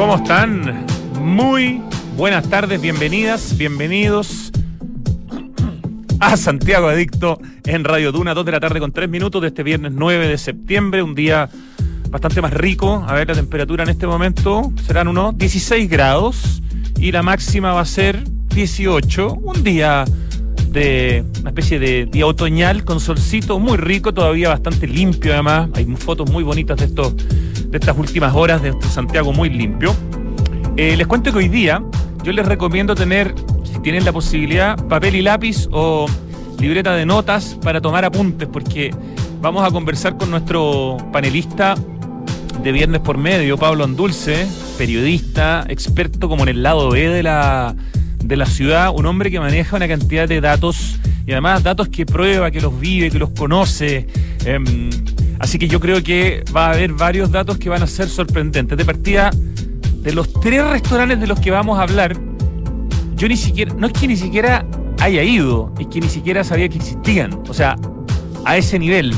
¿Cómo están? Muy buenas tardes, bienvenidas, bienvenidos a Santiago Adicto en Radio Duna, 2 de la tarde con 3 minutos de este viernes 9 de septiembre, un día bastante más rico. A ver, la temperatura en este momento serán unos 16 grados y la máxima va a ser 18. Un día de una especie de día otoñal con solcito muy rico, todavía bastante limpio además. Hay fotos muy bonitas de estos de estas últimas horas de este Santiago muy limpio. Eh, les cuento que hoy día yo les recomiendo tener, si tienen la posibilidad, papel y lápiz o libreta de notas para tomar apuntes, porque vamos a conversar con nuestro panelista de Viernes por Medio, Pablo Andulce, periodista, experto como en el lado B de la, de la ciudad, un hombre que maneja una cantidad de datos y además datos que prueba, que los vive, que los conoce. Em, Así que yo creo que va a haber varios datos que van a ser sorprendentes. De partida, de los tres restaurantes de los que vamos a hablar, yo ni siquiera, no es que ni siquiera haya ido, es que ni siquiera sabía que existían. O sea, a ese nivel.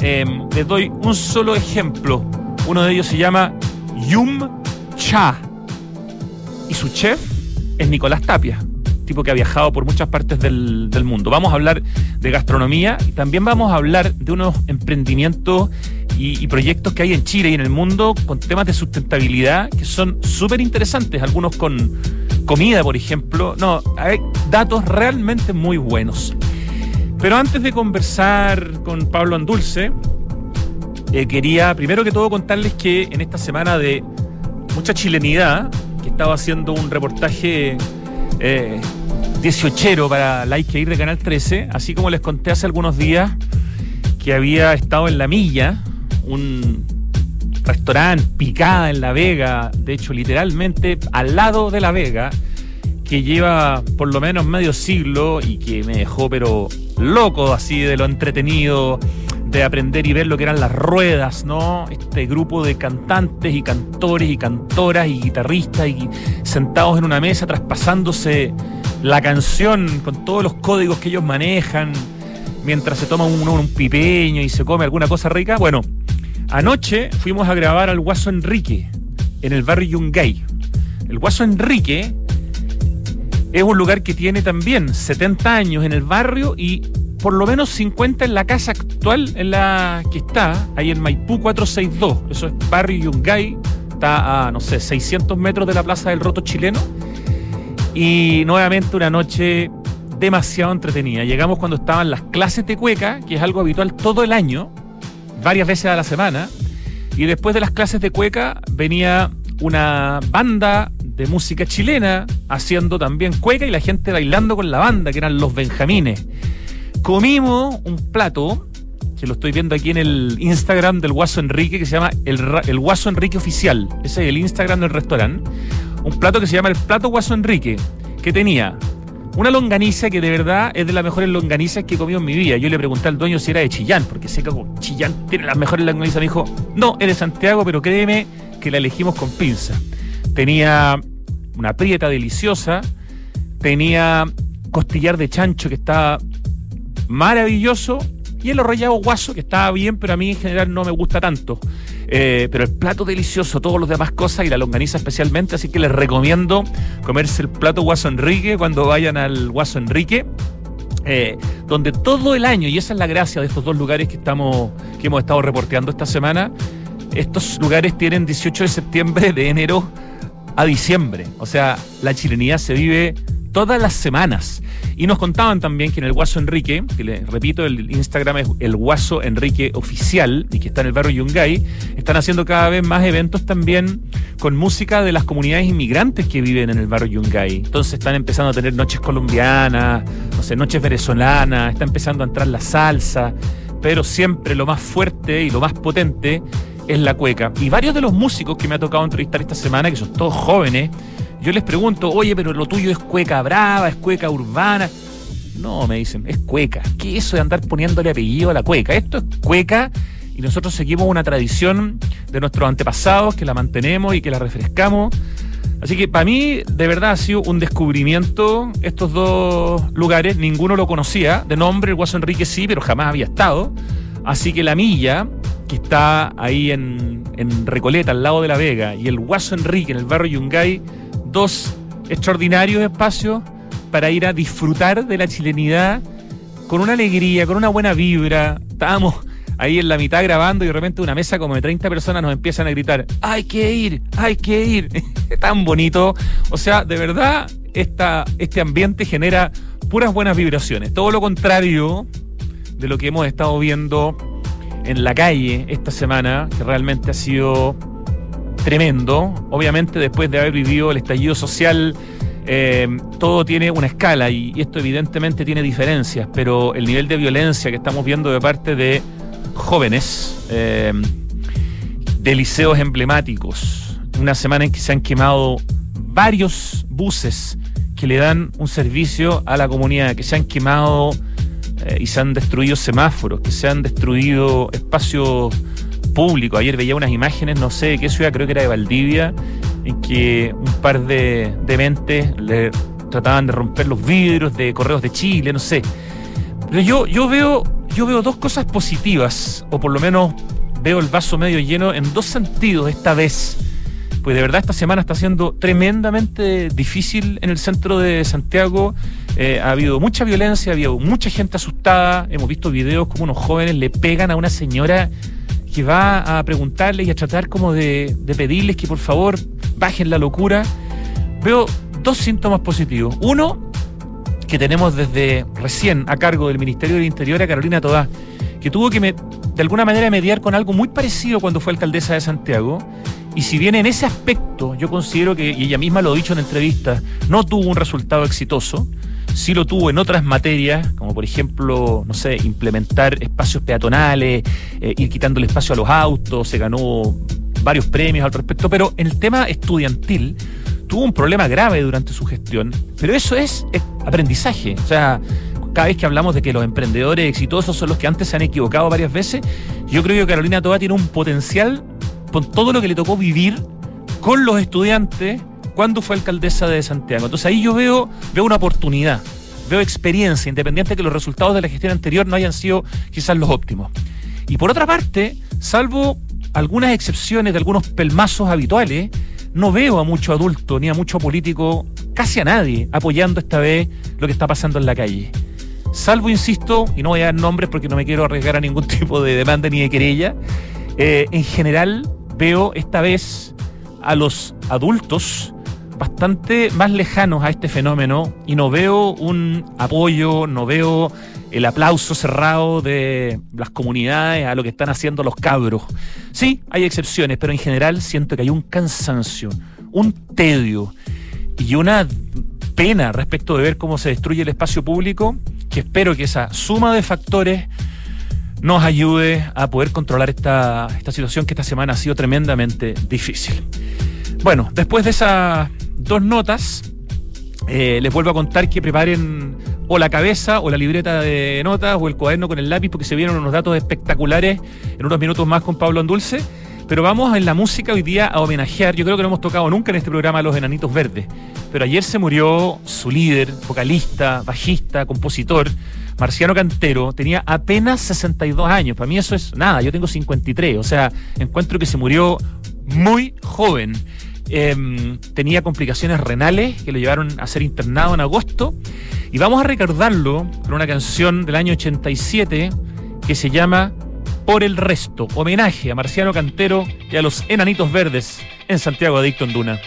Em, les doy un solo ejemplo. Uno de ellos se llama Yum Cha. Y su chef es Nicolás Tapia tipo que ha viajado por muchas partes del, mundo. Vamos a hablar de gastronomía y también vamos a hablar de unos emprendimientos y, proyectos que hay en Chile y en el mundo con temas de sustentabilidad que son súper interesantes, algunos con comida, por ejemplo. No, hay datos realmente muy buenos. Pero antes de conversar con Pablo Andulce, eh, quería primero que todo contarles que en esta semana de mucha chilenidad, estaba haciendo un reportaje eh, 18 para Like Ir de Canal 13, así como les conté hace algunos días que había estado en La Milla, un restaurante picada en La Vega, de hecho literalmente al lado de La Vega, que lleva por lo menos medio siglo y que me dejó pero loco así de lo entretenido, de aprender y ver lo que eran las ruedas, ¿no? Este grupo de cantantes y cantores y cantoras y guitarristas y sentados en una mesa traspasándose la canción con todos los códigos que ellos manejan mientras se toma un, pipeño y se come alguna cosa rica. Bueno, anoche fuimos a grabar al Guaso Enrique en el barrio Yungay. El Guaso Enrique es un lugar que tiene también 70 años en el barrio y por lo menos 50 en la casa actual en la que está, ahí en Maipú 462. Eso es barrio Yungay, está a, no sé, 600 metros de la Plaza del Roto chileno. Y nuevamente una noche demasiado entretenida. Llegamos cuando estaban las clases de cueca, que es algo habitual todo el año, varias veces a la semana. Y después de las clases de cueca venía una banda de música chilena haciendo también cueca y la gente bailando con la banda, que eran los Benjamines. Comimos un plato, que lo estoy viendo aquí en el Instagram del Guaso Enrique, que se llama el, el Guaso Enrique Oficial. Ese es el Instagram del restaurante un plato que se llama el plato Guaso Enrique, que tenía una longaniza que de verdad es de las mejores longanizas que he comido en mi vida. Yo le pregunté al dueño si era de Chillán, porque sé que Chillán tiene las mejores longanizas. Me dijo, no, es de Santiago, pero créeme que la elegimos con pinza. Tenía una prieta deliciosa, tenía costillar de chancho que estaba maravilloso y el arrollado guaso que estaba bien, pero a mí en general no me gusta tanto. Eh, pero el plato delicioso, todos los demás cosas y la longaniza especialmente, así que les recomiendo comerse el plato Guaso Enrique cuando vayan al Guaso Enrique. Eh, donde todo el año, y esa es la gracia de estos dos lugares que, estamos, que hemos estado reporteando esta semana, estos lugares tienen 18 de septiembre, de enero a diciembre. O sea, la chilenidad se vive todas las semanas. Y nos contaban también que en el Guaso Enrique, que le repito, el Instagram es el Guaso Enrique Oficial y que está en el barrio Yungay, están haciendo cada vez más eventos también con música de las comunidades inmigrantes que viven en el barrio Yungay. Entonces están empezando a tener noches colombianas, no sé, noches venezolanas, está empezando a entrar la salsa, pero siempre lo más fuerte y lo más potente es la cueca. Y varios de los músicos que me ha tocado entrevistar esta semana, que son todos jóvenes, yo les pregunto, oye, pero lo tuyo es cueca brava, es cueca urbana. No, me dicen, es cueca. ¿Qué es eso de andar poniéndole apellido a la cueca? Esto es cueca y nosotros seguimos una tradición de nuestros antepasados que la mantenemos y que la refrescamos. Así que para mí, de verdad, ha sido un descubrimiento estos dos lugares. Ninguno lo conocía. De nombre, el Guaso Enrique sí, pero jamás había estado. Así que la milla, que está ahí en, en Recoleta, al lado de La Vega, y el Guaso Enrique, en el barrio Yungay, dos extraordinarios espacios para ir a disfrutar de la chilenidad con una alegría, con una buena vibra. Estábamos ahí en la mitad grabando y de repente una mesa como de 30 personas nos empiezan a gritar, hay que ir, hay que ir. Tan bonito. O sea, de verdad, esta, este ambiente genera puras buenas vibraciones. Todo lo contrario de lo que hemos estado viendo en la calle esta semana, que realmente ha sido tremendo. Obviamente después de haber vivido el estallido social, eh, todo tiene una escala y, esto evidentemente tiene diferencias, pero el nivel de violencia que estamos viendo de parte de jóvenes, eh, de liceos emblemáticos, una semana en que se han quemado varios buses que le dan un servicio a la comunidad, que se han quemado eh, y se han destruido semáforos, que se han destruido espacios públicos. Ayer veía unas imágenes, no sé de qué ciudad, creo que era de Valdivia, en que un par de dementes le trataban de romper los vidrios de correos de Chile, no sé. Pero yo, yo veo, yo veo dos cosas positivas, o por lo menos veo el vaso medio lleno en dos sentidos esta vez pues de verdad esta semana está siendo tremendamente difícil en el centro de Santiago. Eh, ha habido mucha violencia, ha habido mucha gente asustada. Hemos visto videos como unos jóvenes le pegan a una señora que va a preguntarle y a tratar como de, de pedirles que por favor bajen la locura. Veo dos síntomas positivos. Uno, que tenemos desde recién a cargo del Ministerio del Interior a Carolina Todá, que tuvo que de alguna manera mediar con algo muy parecido cuando fue alcaldesa de Santiago y si bien en ese aspecto yo considero que, y ella misma lo ha dicho en entrevistas, no tuvo un resultado exitoso, sí lo tuvo en otras materias, como por ejemplo, no sé, implementar espacios peatonales, eh, ir quitando el espacio a los autos, se ganó varios premios al respecto, pero en el tema estudiantil tuvo un problema grave durante su gestión, pero eso es, aprendizaje, o sea, cada vez que hablamos de que los emprendedores exitosos son los que antes se han equivocado varias veces, yo creo que Carolina Toda tiene un potencial con todo lo que le tocó vivir con los estudiantes cuando fue alcaldesa de Santiago. Entonces ahí yo veo, veo una oportunidad, veo experiencia, independiente de que los resultados de la gestión anterior no hayan sido quizás los óptimos. Y por otra parte, salvo algunas excepciones de algunos pelmazos habituales, no veo a mucho adulto ni a mucho político, casi a nadie, apoyando esta vez lo que está pasando en la calle. Salvo, insisto, y no voy a dar nombres porque no me quiero arriesgar a ningún tipo de demanda ni de querella, eh, en general veo esta vez a los adultos bastante más lejanos a este fenómeno y no veo un apoyo, no veo el aplauso cerrado de las comunidades a lo que están haciendo los cabros. Sí, hay excepciones, pero en general siento que hay un cansancio, un tedio y una pena respecto de ver cómo se destruye el espacio público, que espero que esa suma de factores nos ayude a poder controlar esta, esta situación que esta semana ha sido tremendamente difícil. Bueno, después de esas dos notas, eh, les vuelvo a contar que preparen o la cabeza o la libreta de notas o el cuaderno con el lápiz porque se vieron unos datos espectaculares en unos minutos más con Pablo Andulce. Pero vamos en la música hoy día a homenajear, yo creo que no hemos tocado nunca en este programa a los Enanitos Verdes, pero ayer se murió su líder, vocalista, bajista, compositor, Marciano Cantero tenía apenas 62 años. Para mí eso es nada, yo tengo 53. O sea, encuentro que se murió muy joven. Em, tenía complicaciones renales que lo llevaron a ser internado en agosto. Y vamos a recordarlo con una canción del año 87 que se llama Por el Resto, homenaje a Marciano Cantero y a los Enanitos Verdes en Santiago Adicto en Duna.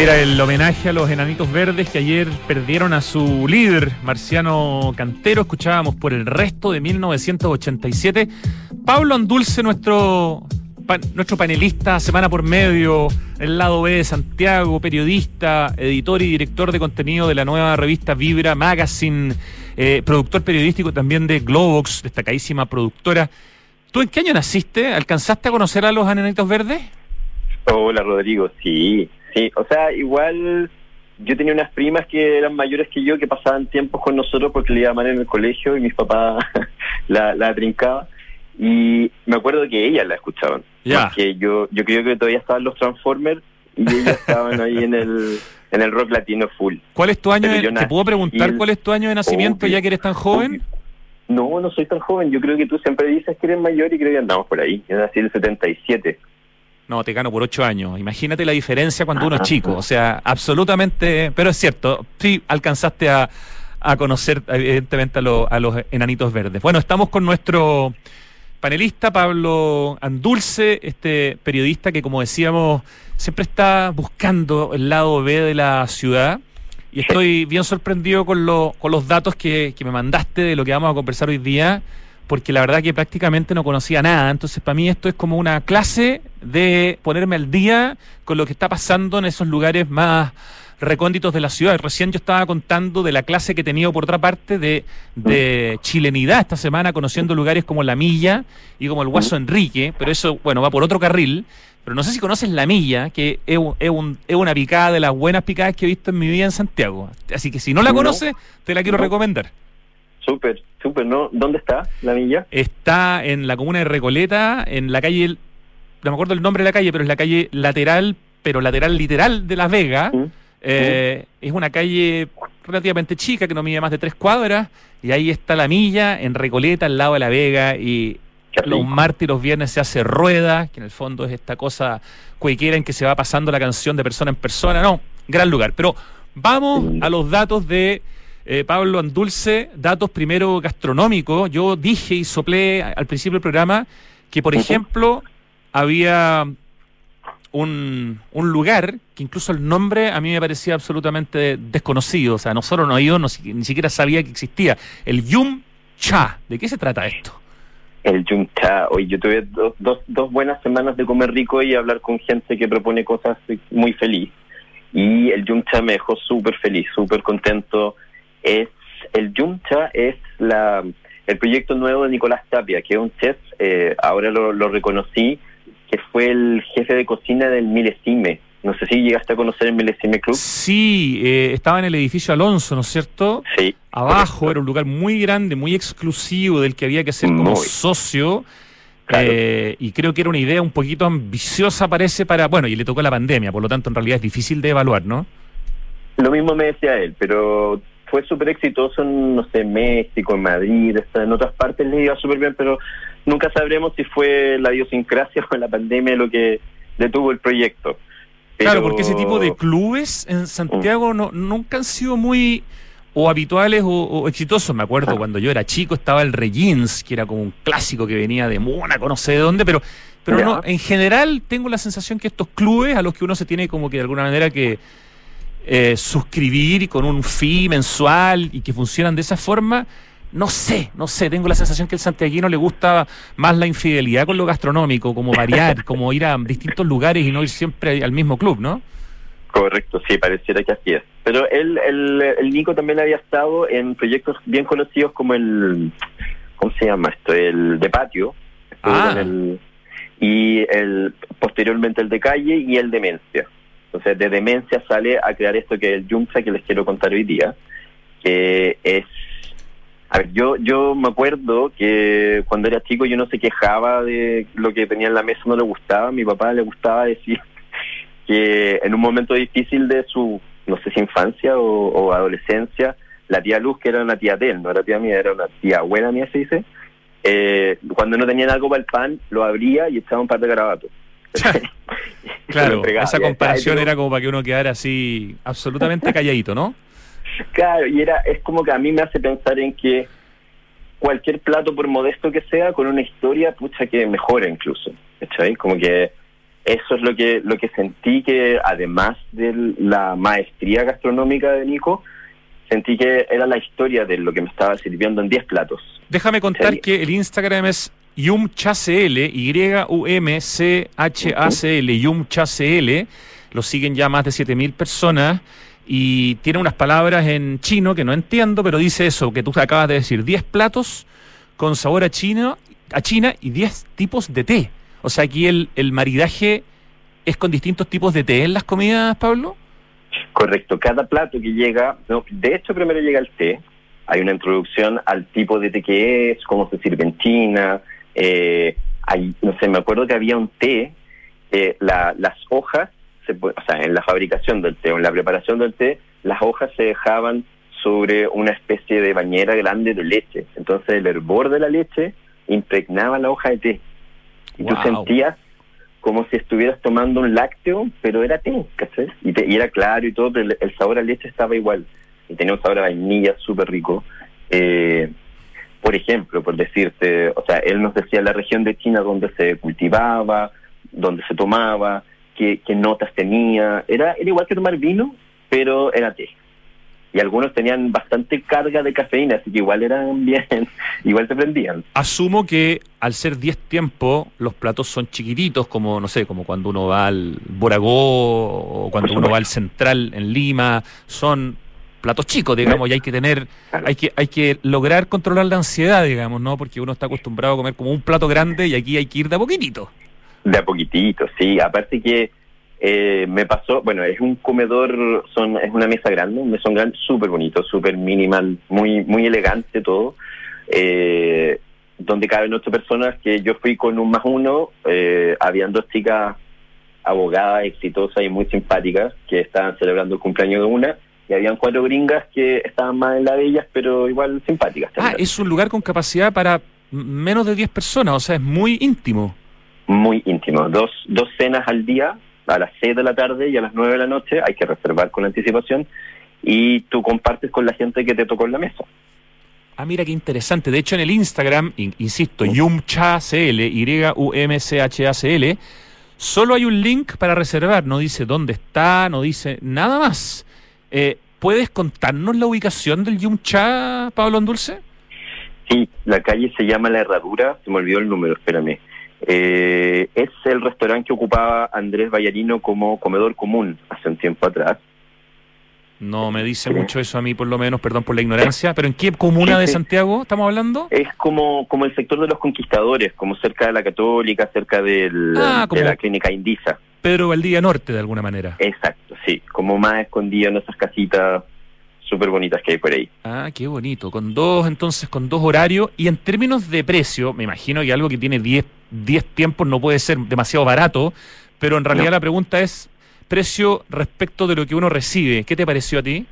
Era el homenaje a los enanitos verdes que ayer perdieron a su líder, Marciano Cantero. Escuchábamos por el resto de 1987. Pablo Andulce, nuestro, nuestro panelista semana por medio, el lado B de Santiago, periodista, editor y director de contenido de la nueva revista Vibra Magazine, eh, productor periodístico también de Globox, destacadísima productora. ¿Tú en qué año naciste? ¿Alcanzaste a conocer a los enanitos verdes? Hola Rodrigo, sí, sí, o sea, igual yo tenía unas primas que eran mayores que yo que pasaban tiempos con nosotros porque le iba mal en el colegio y mis papás la, la trincaban y me acuerdo que ellas la escuchaban, Ya. porque yo yo creo que todavía estaban los Transformers y ellas estaban ahí en el en el rock latino full. ¿Cuál es tu año? De- ¿Te puedo preguntar el- cuál es tu año de nacimiento Obvio. ya que eres tan joven? No, no soy tan joven, yo creo que tú siempre dices que eres mayor y creo que andamos por ahí. Yo nací en el 77. No, te gano por ocho años. Imagínate la diferencia cuando uno es Ajá. chico. O sea, absolutamente. Pero es cierto, sí alcanzaste a, a conocer, evidentemente, a, lo- a los enanitos verdes. Bueno, estamos con nuestro panelista, Pablo Andulce, este periodista que, como decíamos, siempre está buscando el lado B de la ciudad. Y estoy bien sorprendido con, lo- con los datos que, que me mandaste de lo que vamos a conversar hoy día, porque la verdad que prácticamente no conocía nada. Entonces, para mí esto es como una clase de ponerme al día con lo que está pasando en esos lugares más recónditos de la ciudad. Recién yo estaba contando de la clase que he tenido por otra parte de, de chilenidad esta semana, conociendo lugares como La Milla y como el Guaso Enrique, pero eso, bueno, va por otro carril. Pero no sé si conoces La Milla, que es, es un- es una picada de las buenas picadas que he visto en mi vida en Santiago. Así que si no la No. conoces, te la quiero recomendar. Súper, súper, ¿no? ¿Dónde está la milla? Está en la comuna de Recoleta, en la calle, no me acuerdo el nombre de la calle, pero es la calle lateral, pero lateral literal de Las Vegas. ¿Mm? Eh, Es una calle relativamente chica, que no mide más de tres cuadras, y ahí está la milla, en Recoleta, al lado de La Vega, y los martes y los viernes se hace rueda, que en el fondo es esta cosa cuequera en que se va pasando la canción de persona en persona. No, gran lugar. Pero vamos a los datos de eh, Pablo Andulce, datos primero gastronómicos. Yo dije y soplé al principio del programa que, por ejemplo, había un, un lugar que incluso el nombre a mí me parecía absolutamente desconocido. O sea, no solo no ido, no ni siquiera sabía que existía. El Yum Cha. ¿De qué se trata esto? El Yuncha. Hoy yo tuve dos, dos, dos buenas semanas de comer rico y hablar con gente que propone cosas muy feliz. Y el Yuncha me dejó súper feliz, súper contento. Es El Yuncha es la, el proyecto nuevo de Nicolás Tapia, que es un chef, eh, ahora lo, lo reconocí, que fue el jefe de cocina del Milesime. No sé si llegaste a conocer el Milesime Club. Sí, eh, estaba en el edificio Alonso, ¿no es cierto? Sí. Abajo correcto. era un lugar muy grande, muy exclusivo, del que había que ser como Muy. socio. Claro. Eh, y creo que era una idea un poquito ambiciosa, parece, para. Bueno, y le tocó la pandemia, por lo tanto, en realidad es difícil de evaluar, ¿no? Lo mismo me decía él, pero fue súper exitoso en, no sé, México, en Madrid, en otras partes le iba súper bien, pero nunca sabremos si fue la idiosincrasia o la pandemia lo que detuvo el proyecto. Claro, porque ese tipo de clubes en Santiago no, nunca han sido muy o habituales o, o exitosos. Me acuerdo Ah. cuando yo era chico estaba el Regins, que era como un clásico que venía de Mónaco, no sé de dónde, pero, pero Ya. no, en general tengo la sensación que estos clubes a los que uno se tiene como que de alguna manera que eh, suscribir con un fee mensual y que funcionan de esa forma, no sé, no sé, tengo la sensación que al santiaguino le gusta más la infidelidad con lo gastronómico, como variar, como ir a distintos lugares y no ir siempre al mismo club, ¿no? Correcto, sí, pareciera que así es. Pero él, el, el Nico también había estado en proyectos bien conocidos como el, ¿cómo se llama esto? El de patio. Ah. el- y el, posteriormente el de calle y el demencia. Entonces, de demencia sale a crear esto que es el Yumcha que les quiero contar hoy día, que es... A ver, yo, yo me acuerdo que cuando era chico yo no se quejaba de lo que tenía en la mesa, no le gustaba. Mi papá le gustaba decir que en un momento difícil de su, no sé si infancia o, o adolescencia, la tía Luz, que era una tía de él, no era tía mía, era una tía abuela mía, se dice, eh, cuando no tenían algo para el pan, lo abría y echaba un par de garabatos. Claro, esa comparación era como para que uno quedara así absolutamente calladito, ¿no? Claro, y era, es como que a mí me hace pensar en que cualquier plato, por modesto que sea, con una historia, pucha, que mejora incluso. ¿Cachai? Como que eso es lo que, lo que sentí que, además de la maestría gastronómica de Nico, sentí que era la historia de lo que me estaba sirviendo en 10 platos. Déjame contar que el Instagram es yumchacl, Y-U-M-C-H-A-C-L, yumchacl. Lo siguen ya más de 7.000 personas y tiene unas palabras en chino que no entiendo, pero dice eso que tú acabas de decir, 10 platos con sabor a, chino, a China y 10 tipos de té. O sea, aquí el, el maridaje es con distintos tipos de té en las comidas, Pablo. Correcto, cada plato que llega, no, de hecho primero llega el té, hay una introducción al tipo de té que es, cómo se sirve en China, eh, hay, no sé, me acuerdo que había un té, eh, la- las hojas, se, o sea, en la fabricación del té o en la preparación del té, las hojas se dejaban sobre una especie de bañera grande de leche, entonces el hervor de la leche impregnaba la hoja de té, y tú sentías como si estuvieras tomando un lácteo, pero era té, ¿cachai? Y, te- y era claro y todo, pero el, el sabor a leche estaba igual. Y tenía un sabor a vainilla súper rico. Eh, por ejemplo, por decirte, o sea, él nos decía la región de China donde se cultivaba, donde se tomaba, qué, qué notas tenía. Era, era igual que tomar vino, pero era té. Y algunos tenían bastante carga de cafeína, así que igual eran bien, igual te prendían. Asumo que al ser 10 tiempos, los platos son chiquititos, como, no sé, como cuando uno va al Boragó o cuando uno va al Central en Lima, son platos chicos, digamos, y hay que tener, hay que, hay que lograr controlar la ansiedad, digamos, ¿no? Porque uno está acostumbrado a comer como un plato grande y aquí hay que ir de a poquitito. De a poquitito, sí. Aparte que eh, me pasó, bueno, es un comedor, son es una mesa grande, un mesón grande, súper bonito, súper minimal, muy muy elegante todo, eh, donde caben ocho personas, que yo fui con un más uno, eh, habían dos chicas abogadas, exitosas y muy simpáticas, que estaban celebrando el cumpleaños de una, y habían cuatro gringas que estaban más en la de ellas, pero igual simpáticas. Ah, es un lugar con capacidad para menos de 10 personas, o sea, es muy íntimo. muy íntimo. Dos, dos cenas al día, a las 6 de la tarde y a las 9 de la noche, hay que reservar con anticipación, y tú compartes con la gente que te tocó en la mesa. Ah, mira qué interesante. De hecho, en el Instagram, in- insisto, YumChaCL, Y-U-M-C-H-A-C-L, solo hay un link para reservar. No dice dónde está, no dice nada más. Eh, ¿Puedes contarnos la ubicación del Yumcha, Pablo Andulce? Sí, la calle se llama La Herradura, se me olvidó el número, espérame. Eh, es el restaurante que ocupaba Andrés Vallarino como comedor común hace un tiempo atrás. No me dice mucho eso a mí, por lo menos, perdón por la ignorancia. ¿Pero en qué comuna de. Santiago estamos hablando? Es como, como el sector de los conquistadores, como cerca de la Católica, cerca del, Ah, como- de la clínica Indisa. Pedro Valdía Norte, de alguna manera. Exacto, sí, como más escondido en esas casitas súper bonitas que hay por ahí. Ah, qué bonito. Con dos, entonces, con dos horarios. Y en términos de precio, me imagino que algo que tiene 10 10 tiempos no puede ser demasiado barato, pero en realidad No. la pregunta es precio respecto de lo que uno recibe. ¿Qué te pareció a ti?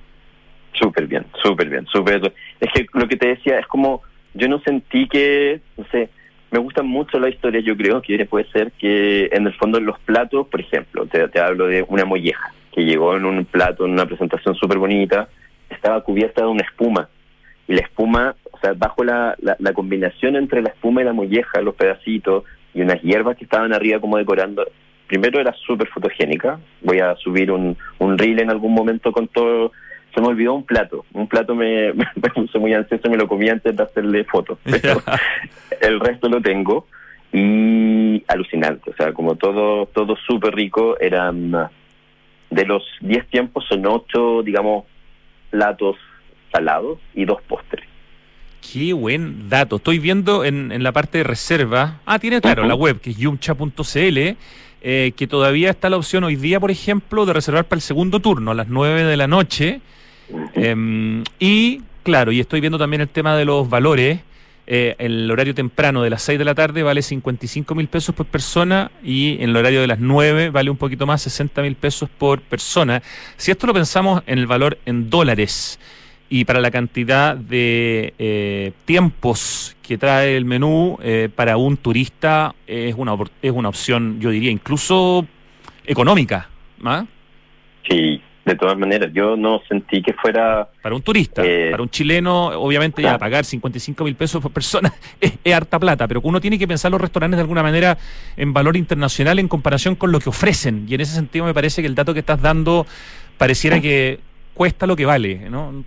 Súper bien, súper bien, súper. Es que lo que te decía es como, yo no sentí que, no sé, me gustan mucho las historias, yo creo que puede ser que en el fondo en los platos, por ejemplo, te, hablo de una molleja que llegó en un plato, en una presentación súper bonita, estaba cubierta de una espuma. Y la espuma, o sea, bajo la, la, la combinación entre la espuma y la molleja, los pedacitos y unas hierbas que estaban arriba como decorando, primero era súper fotogénica. Voy a subir un, un reel en algún momento con todo. Se me olvidó un plato. Un plato me, me puse muy ansioso, me lo comí antes de hacerle fotos. Pero el resto lo tengo. Y alucinante. O sea, como todo, todo súper rico. Eran de los 10 tiempos, son 8, digamos, platos salados y dos postres. Qué buen dato. Estoy viendo en, en la parte de reserva. Ah, tiene claro Ujú. la web, que es yumcha.cl, eh, que todavía está la opción hoy día, por ejemplo, de reservar para el segundo turno a las 9 de la noche. Em, y claro, y estoy viendo también el tema de los valores. Eh, el horario temprano de las 6 de la tarde vale 55 mil pesos por persona y en el horario de las 9 vale un poquito más, 60 mil pesos por persona. Si esto lo pensamos en el valor en dólares y para la cantidad de eh, tiempos que trae el menú eh, para un turista es una, es una opción, yo diría, incluso económica. ¿ah? Sí, de todas maneras, yo no sentí que fuera Para un turista, Eh, para un chileno, obviamente ya claro. pagar 55 mil pesos por persona es, es harta plata, pero uno tiene que pensar los restaurantes de alguna manera en valor internacional en comparación con lo que ofrecen. Y en ese sentido me parece que el dato que estás dando pareciera que cuesta lo que vale, ¿no?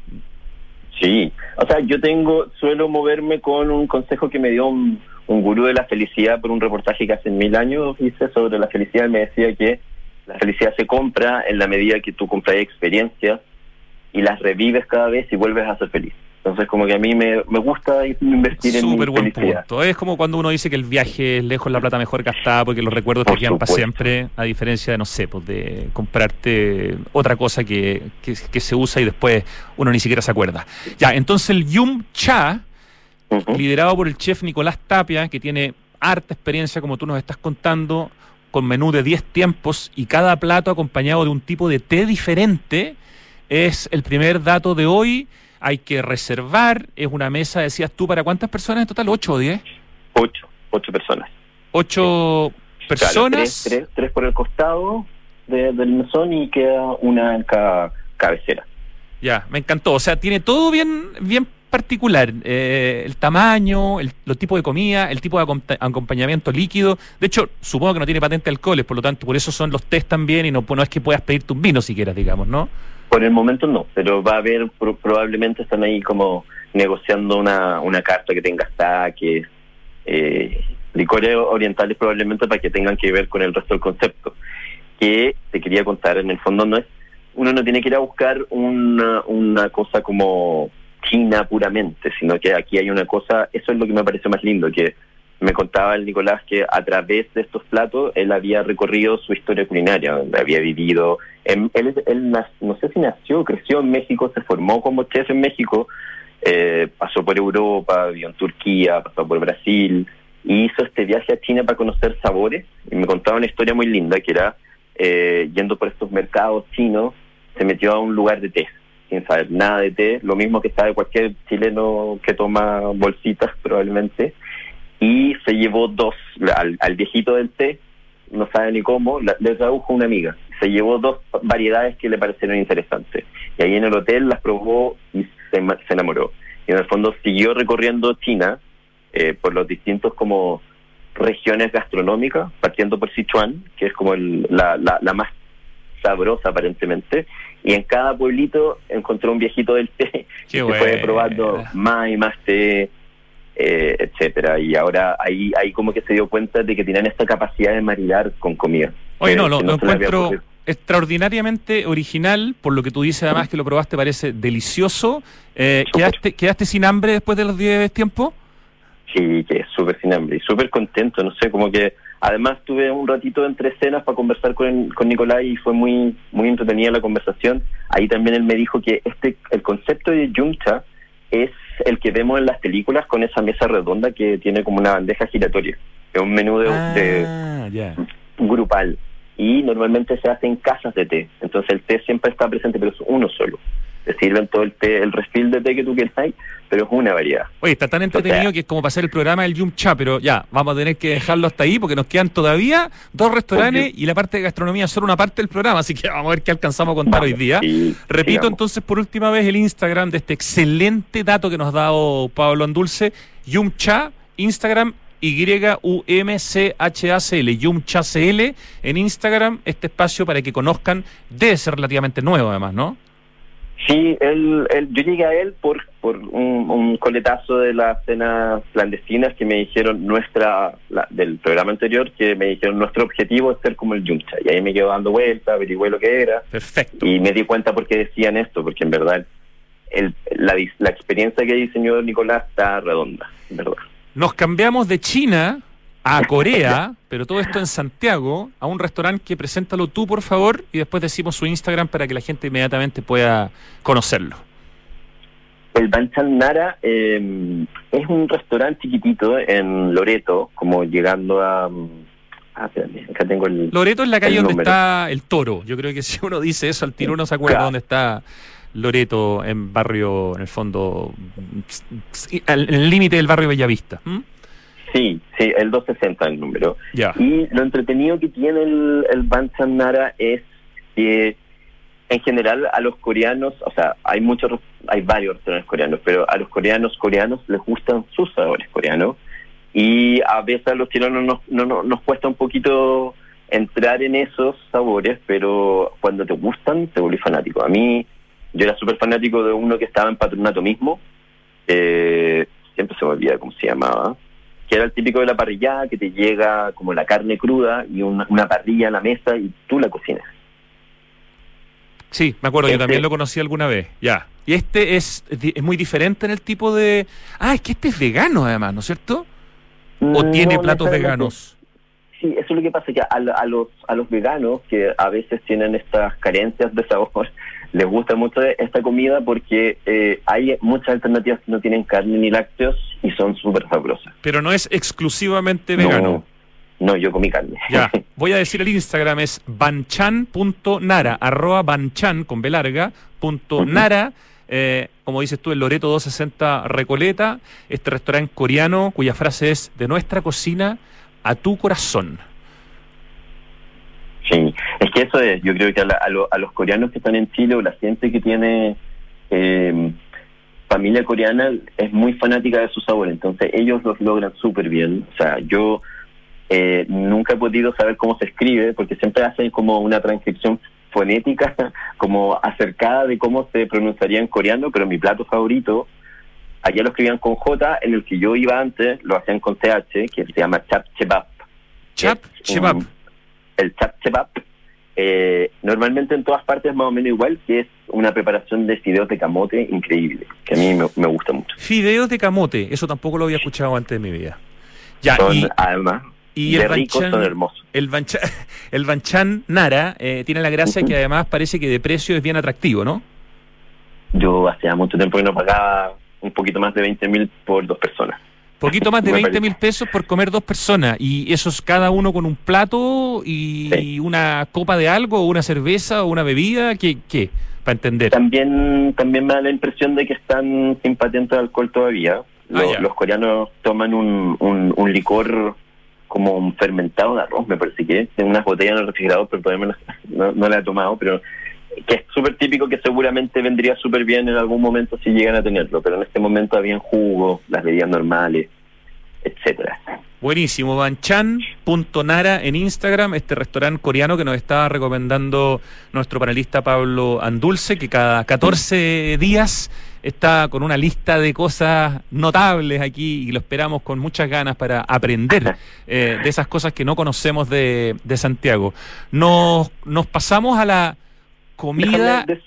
Sí, o sea, yo tengo, suelo moverme con un consejo que me dio un, un gurú de la felicidad por un reportaje que hace mil años hice sobre la felicidad. Me decía que la felicidad se compra en la medida que tú compras experiencias y las revives cada vez y vuelves a ser feliz. Entonces, como que a mí me, me gusta invertir en mi Súper buen felicidad. punto. Es como cuando uno dice que el viaje es lejos, la plata mejor gastada, porque los recuerdos te quedan para siempre, a diferencia de, no sé, pues de comprarte otra cosa que, que, que se usa y después uno ni siquiera se acuerda. Ya, entonces el Yum Cha, liderado por el chef Nicolás Tapia, que tiene harta experiencia, como tú nos estás contando, con menú de 10 tiempos y cada plato acompañado de un tipo de té diferente, es el primer dato de hoy. Hay que reservar, es una mesa, decías tú, ¿para cuántas personas en total? ¿8 o 10? Ocho, ocho personas. ¿8 Claro, personas? tres, tres, tres por el costado de- del mesón y queda una en cada cabecera. Ya, me encantó. O sea, tiene todo bien, bien particular. Eh, el tamaño, el, los tipos de comida, el tipo de acompa- acompañamiento líquido. De hecho, supongo que no tiene patente de alcoholes, por lo tanto, por eso son los test también y no, es que puedas pedirte un vino si quieres, digamos, ¿no? Por el momento no, pero va a haber, pro- probablemente están ahí como negociando una, una carta que tenga saques, eh, licores orientales probablemente para que tengan que ver con el resto del concepto. Que te quería contar, en el fondo no es, uno no tiene que ir a buscar una, una cosa como china puramente, sino que aquí hay una cosa, eso es lo que me parece más lindo, que me contaba el Nicolás que a través de estos platos él había recorrido su historia culinaria, había vivido. Él, él no sé si nació, creció en México, se formó como chef en México, eh, pasó por Europa, vivió en Turquía, pasó por Brasil, y hizo este viaje a China para conocer sabores. Y me contaba una historia muy linda que era eh, yendo por estos mercados chinos, se metió a un lugar de té, sin saber nada de té, lo mismo que sabe cualquier chileno que toma bolsitas probablemente y se llevó dos, al, al viejito del té, no sabe ni cómo, la- le tradujo una amiga. Se llevó dos variedades que le parecieron interesantes. Y ahí en el hotel las probó y se, se enamoró. Y en el fondo siguió recorriendo China eh, por los distintos como regiones gastronómicas, partiendo por Sichuan, que es como el- la, la, la más sabrosa aparentemente. Y en cada pueblito encontró un viejito del té Qué que fue probando más y más té, eh, etcétera y ahora ahí ahí como que se dio cuenta de que tenían esta capacidad de maridar con comida Oye, no, lo, encuentro extraordinariamente original, por lo que tú dices además que lo probaste, parece delicioso. Eh. ¿quedaste, ¿Quedaste sin hambre después de los 10 tiempos? Sí que es súper sin hambre y súper contento no sé como que además tuve un ratito entre escenas para conversar con, con Nicolás y fue muy muy entretenida la conversación ahí también él me dijo que este el concepto de yumcha es el que vemos en las películas con esa mesa redonda que tiene como una bandeja giratoria es un menú de, de- Ah, grupal y normalmente se hace en casas de té. Entonces el té siempre está presente, pero es uno solo. Te sirven todo el té, el refil de té que tú quieras, pero es una variedad. Oye, está tan entretenido O sea- que es como pasar el programa del Yum Cha, pero ya, vamos a tener que dejarlo hasta ahí porque nos quedan todavía dos restaurantes y la parte de gastronomía solo una parte del programa, así que vamos a ver qué alcanzamos a contar hoy día. Y Repito sigamos. entonces por última vez el Instagram de este excelente dato que nos ha dado Pablo Andulce, Yumcha, Instagram Y-U-M-C-H-A-C-L, Yumcha-C-L en Instagram, este espacio para que conozcan, debe ser relativamente nuevo además, ¿no? Sí, él, él- yo llegué a él por, por un, un coletazo de las cenas clandestinas que me dijeron nuestra, la- del programa anterior, que me dijeron nuestro objetivo es ser como el Yumcha. Y ahí me quedo dando vueltas, averigüé lo que era. Perfecto. Y me di cuenta por qué decían esto, porque en verdad el, la, la experiencia que diseñó Nicolás está redonda, en verdad. Nos cambiamos de China a Corea, pero todo esto en Santiago, a un restaurante que preséntalo tú, por favor, y después decimos su Instagram para que la gente inmediatamente pueda conocerlo. El Banchan Nara eh, es un restaurante chiquitito en Loreto, como llegando a... mm, Ah, espérame, acá tengo el... Loreto es la calle donde está el toro. Yo creo que si uno dice eso al tiro, uno se acuerda Claro. dónde está Loreto, en barrio, en el fondo, en el límite del barrio Bellavista. ¿m? Sí, sí, el 260 el número. Y lo entretenido que tiene el, el Nara es que en general a los coreanos, o sea, hay muchos, hay varios restaurantes coreanos, pero a los coreanos coreanos les gustan sus sabores coreanos y a veces a los chilenos nos, no, no- nos cuesta un poquito entrar en esos sabores, pero cuando te gustan te vuelves fanático. A mí, yo era súper fanático de uno que estaba en patronato mismo, eh, siempre se me olvida cómo se llamaba, que era el típico de la parrillada, que te llega como la carne cruda y una, una parrilla a la mesa y tú la cocinas. Sí, me acuerdo, yo Este- también lo conocí alguna vez. Ya. Y este es, es muy diferente en el tipo de. Ah, es que este es vegano además, ¿no es cierto? ¿O No tiene platos veganos? Sí, eso es lo que pasa, que a, a los, a los veganos, que a veces tienen estas carencias de sabor, les gusta mucho esta comida porque eh, hay muchas alternativas que no tienen carne ni lácteos y son súper sabrosas. Pero no es exclusivamente vegano. No, no, yo comí carne. Ya, voy a decir el Instagram es banchan.nara, arroba banchan con B larga, punto nara, eh, como dices tú, el Loreto 260 Recoleta, este restaurante coreano cuya frase es de nuestra cocina a tu corazón. Sí, es que eso es, yo creo que a, la- a lo- a los coreanos que están en Chile o la gente que tiene eh, familia coreana es muy fanática de su sabor, entonces ellos los logran súper bien. O sea, yo eh, nunca he podido saber cómo se escribe porque siempre hacen como una transcripción fonética, como acercada de cómo se pronunciaría en coreano, pero mi plato favorito, allá lo escribían con J, en el que yo iba antes, lo hacían con TH, que se llama chap chebap. Chap chebap. el chap chebap, eh, normalmente en todas partes es más o menos igual, que es una preparación de fideos de camote increíble, que a mí me, me gusta mucho. Fideos de camote, eso tampoco lo había escuchado antes de mi vida. Ya, son y- además y de el ricos, banchan- son hermosos. El banchan, el banchan Nara eh, tiene la gracia que además parece que de precio es bien atractivo, ¿no? Yo hacía mucho tiempo que no pagaba un poquito más de 20 mil por dos personas. Poquito más de Me 20 parece. mil pesos por comer dos personas. Y eso es cada uno con un plato y Sí. una copa de algo, o una cerveza o una bebida. ¿Qué? qué? Para entender. También, también me da la impresión de que están sin patente de alcohol todavía. Ah, los coreanos toman un, un, un licor como un fermentado de arroz, me parece que es, en unas botellas en el refrigerador, pero todavía no, no, no la he tomado, pero que es súper típico que seguramente vendría súper bien en algún momento si llegan a tenerlo, pero en este momento habían jugo, las bebidas normales, etcétera. Buenísimo. Banchan.nara en Instagram, este restaurante coreano que nos está recomendando nuestro panelista Pablo Andulce, que cada 14 días está con una lista de cosas notables aquí y lo esperamos con muchas ganas para aprender eh, de esas cosas que no conocemos de, de Santiago. Nos, nos pasamos a la comida. Déjame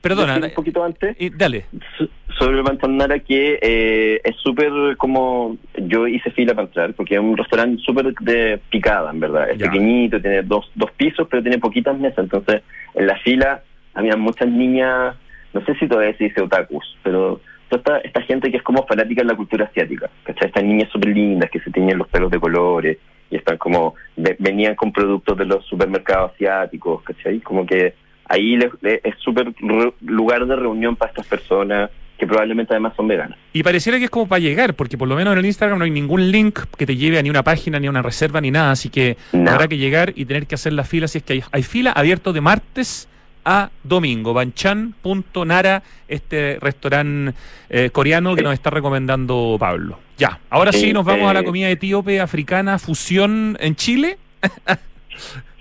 Perdona, un poquito antes. eh, dale. So- sobre el Bantanara que eh, es súper como yo hice fila para entrar porque es un restaurante súper de picada en verdad es Ya. pequeñito tiene dos dos pisos pero tiene poquitas mesas entonces en la fila había muchas niñas no sé si todavía se dice otakus pero toda esta, esta gente que es como fanática de la cultura asiática ¿cachai? estas niñas súper lindas que se tiñen los pelos de colores y están como ve- venían con productos de los supermercados asiáticos ¿cachai? como que ahí le- le- es súper lugar de reunión para estas personas que probablemente además son veganas. Y pareciera que es como para llegar, porque por lo menos en el Instagram no hay ningún link que te lleve a ni una página, ni a una reserva, ni nada. Así que No. habrá que llegar y tener que hacer la fila. Si es que hay, hay fila abierto de martes a domingo. Banchan.nara, este restaurante eh, coreano que nos está recomendando Pablo. Ya, ahora sí, Sí, nos vamos a la eh, comida etíope, africana, fusión en Chile.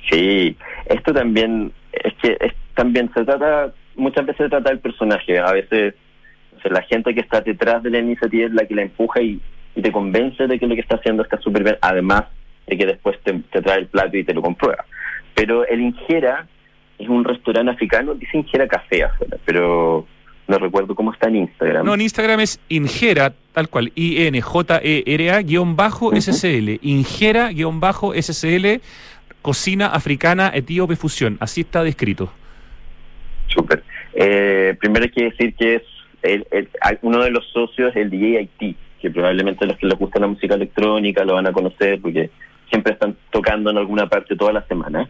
Sí, esto también que es, también se trata, muchas veces se trata del personaje, a veces o sea, la gente que está detrás de la iniciativa es la que la empuja y, y te convence de que lo que está haciendo está súper bien, además de que después te, te trae el plato y te lo comprueba. Pero el Injera es un restaurante africano, dice Injera Café afuera, pero no recuerdo cómo está en Instagram. No, en Instagram es Ingera, tal cual, I-N-J-E-R-A, guion cocina africana etíope fusión. Así está descrito. Súper. Eh, primero hay que decir que es el- el- uno de los socios es el DJ Haití, que probablemente los que les gusta la música electrónica lo van a conocer porque siempre están tocando en alguna parte toda la semana.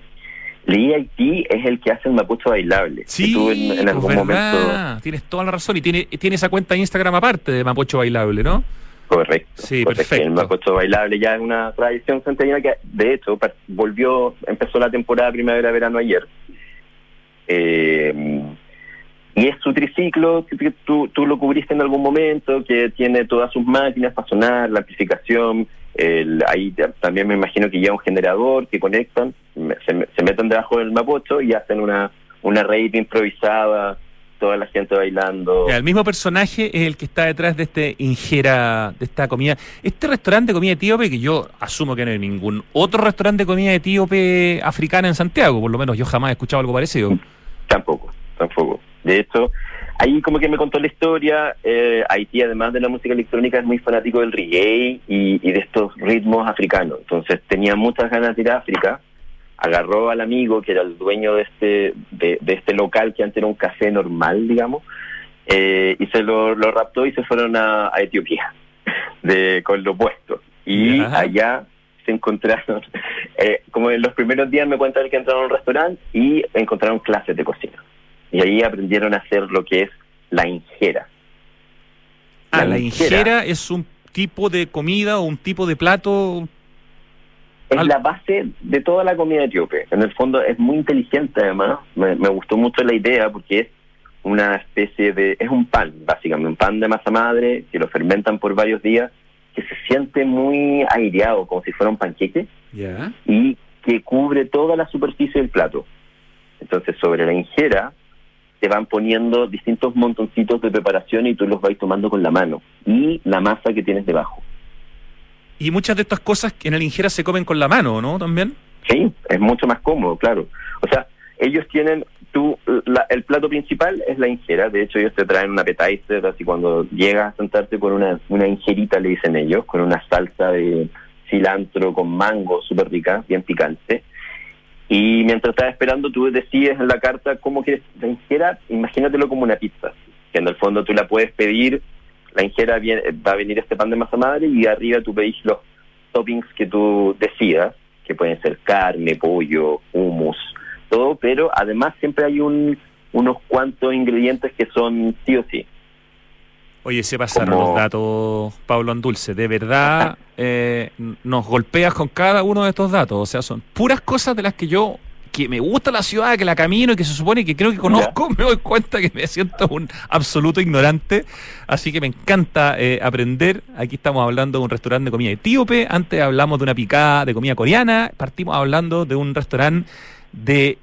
El DJ Haití es el que hace el mapucho bailable. Sí, en, en algún pues, momento. Tienes toda la razón. Y tiene, tiene esa cuenta de Instagram aparte de Mapocho Bailable, ¿no? Correcto. Sí, correcto. perfecto. El mapucho bailable ya es una tradición santiaguina que, de hecho, volvió, empezó la temporada primavera-verano ayer. Eh, y es su triciclo, que tú, tú lo cubriste en algún momento, que tiene todas sus máquinas para sonar, la amplificación, el, ahí ta- también me imagino que lleva un generador que conectan, se, se meten debajo del mapocho y hacen una, una rave improvisada, toda la gente bailando. El mismo personaje es el que está detrás de este ingera, de esta comida. Este restaurante de comida etíope, que yo asumo que no hay ningún otro restaurante de comida etíope africana en Santiago, por lo menos yo jamás he escuchado algo parecido. Tampoco, tampoco. De hecho, ahí como que me contó la historia, eh, Haití además de la música electrónica es muy fanático del reggae y, y de estos ritmos africanos. Entonces tenía muchas ganas de ir a África, agarró al amigo que era el dueño de este, de, de este local que antes era un café normal, digamos, eh, y se lo, lo raptó y se fueron a, a Etiopía de, con lo puesto. Y allá se encontraron, eh, como en los primeros días me cuenta él que entraron a un restaurante y encontraron clases de cocina. Y ahí aprendieron a hacer lo que es la injera. Ah, La injera. ingera es un tipo de comida o un tipo de plato. Es Al- la base de toda la comida etíope. En el fondo es muy inteligente además. Me, me gustó mucho la idea porque es una especie de... Es un pan, básicamente, un pan de masa madre que lo fermentan por varios días, que se siente muy aireado, como si fuera un panqueque, y que cubre toda la superficie del plato. Entonces sobre la injera te van poniendo distintos montoncitos de preparación y tú los vas tomando con la mano. Y la masa que tienes debajo. Y muchas de estas cosas en el ingera se comen con la mano, ¿no? También. Sí, es mucho más cómodo, claro. O sea, ellos tienen, tú, la- el plato principal es la injera, de hecho ellos te traen un appetizer, así cuando llegas a sentarte con una, una injerita, le dicen ellos, con una salsa de cilantro con mango, súper rica, bien picante. Y mientras estás esperando, tú decides en la carta cómo quieres la injera, imagínatelo como una pizza, que en el fondo tú la puedes pedir, la injera viene- va a venir este pan de masa madre y arriba tú pedís los toppings que tú decidas, que pueden ser carne, pollo, hummus, todo, pero además siempre hay un, unos cuantos ingredientes que son sí o sí. Oye, se pasaron Como- los datos, Pablo Andulce. De verdad, eh, nos golpeas con cada uno de estos datos. O sea, son puras cosas de las que yo, que me gusta la ciudad, que la camino y que se supone que creo que conozco, me doy cuenta que me siento un absoluto ignorante. Así que me encanta eh, aprender. Aquí estamos hablando de un restaurante de comida etíope. Antes hablamos de una picada de comida coreana. Partimos hablando de un restaurante de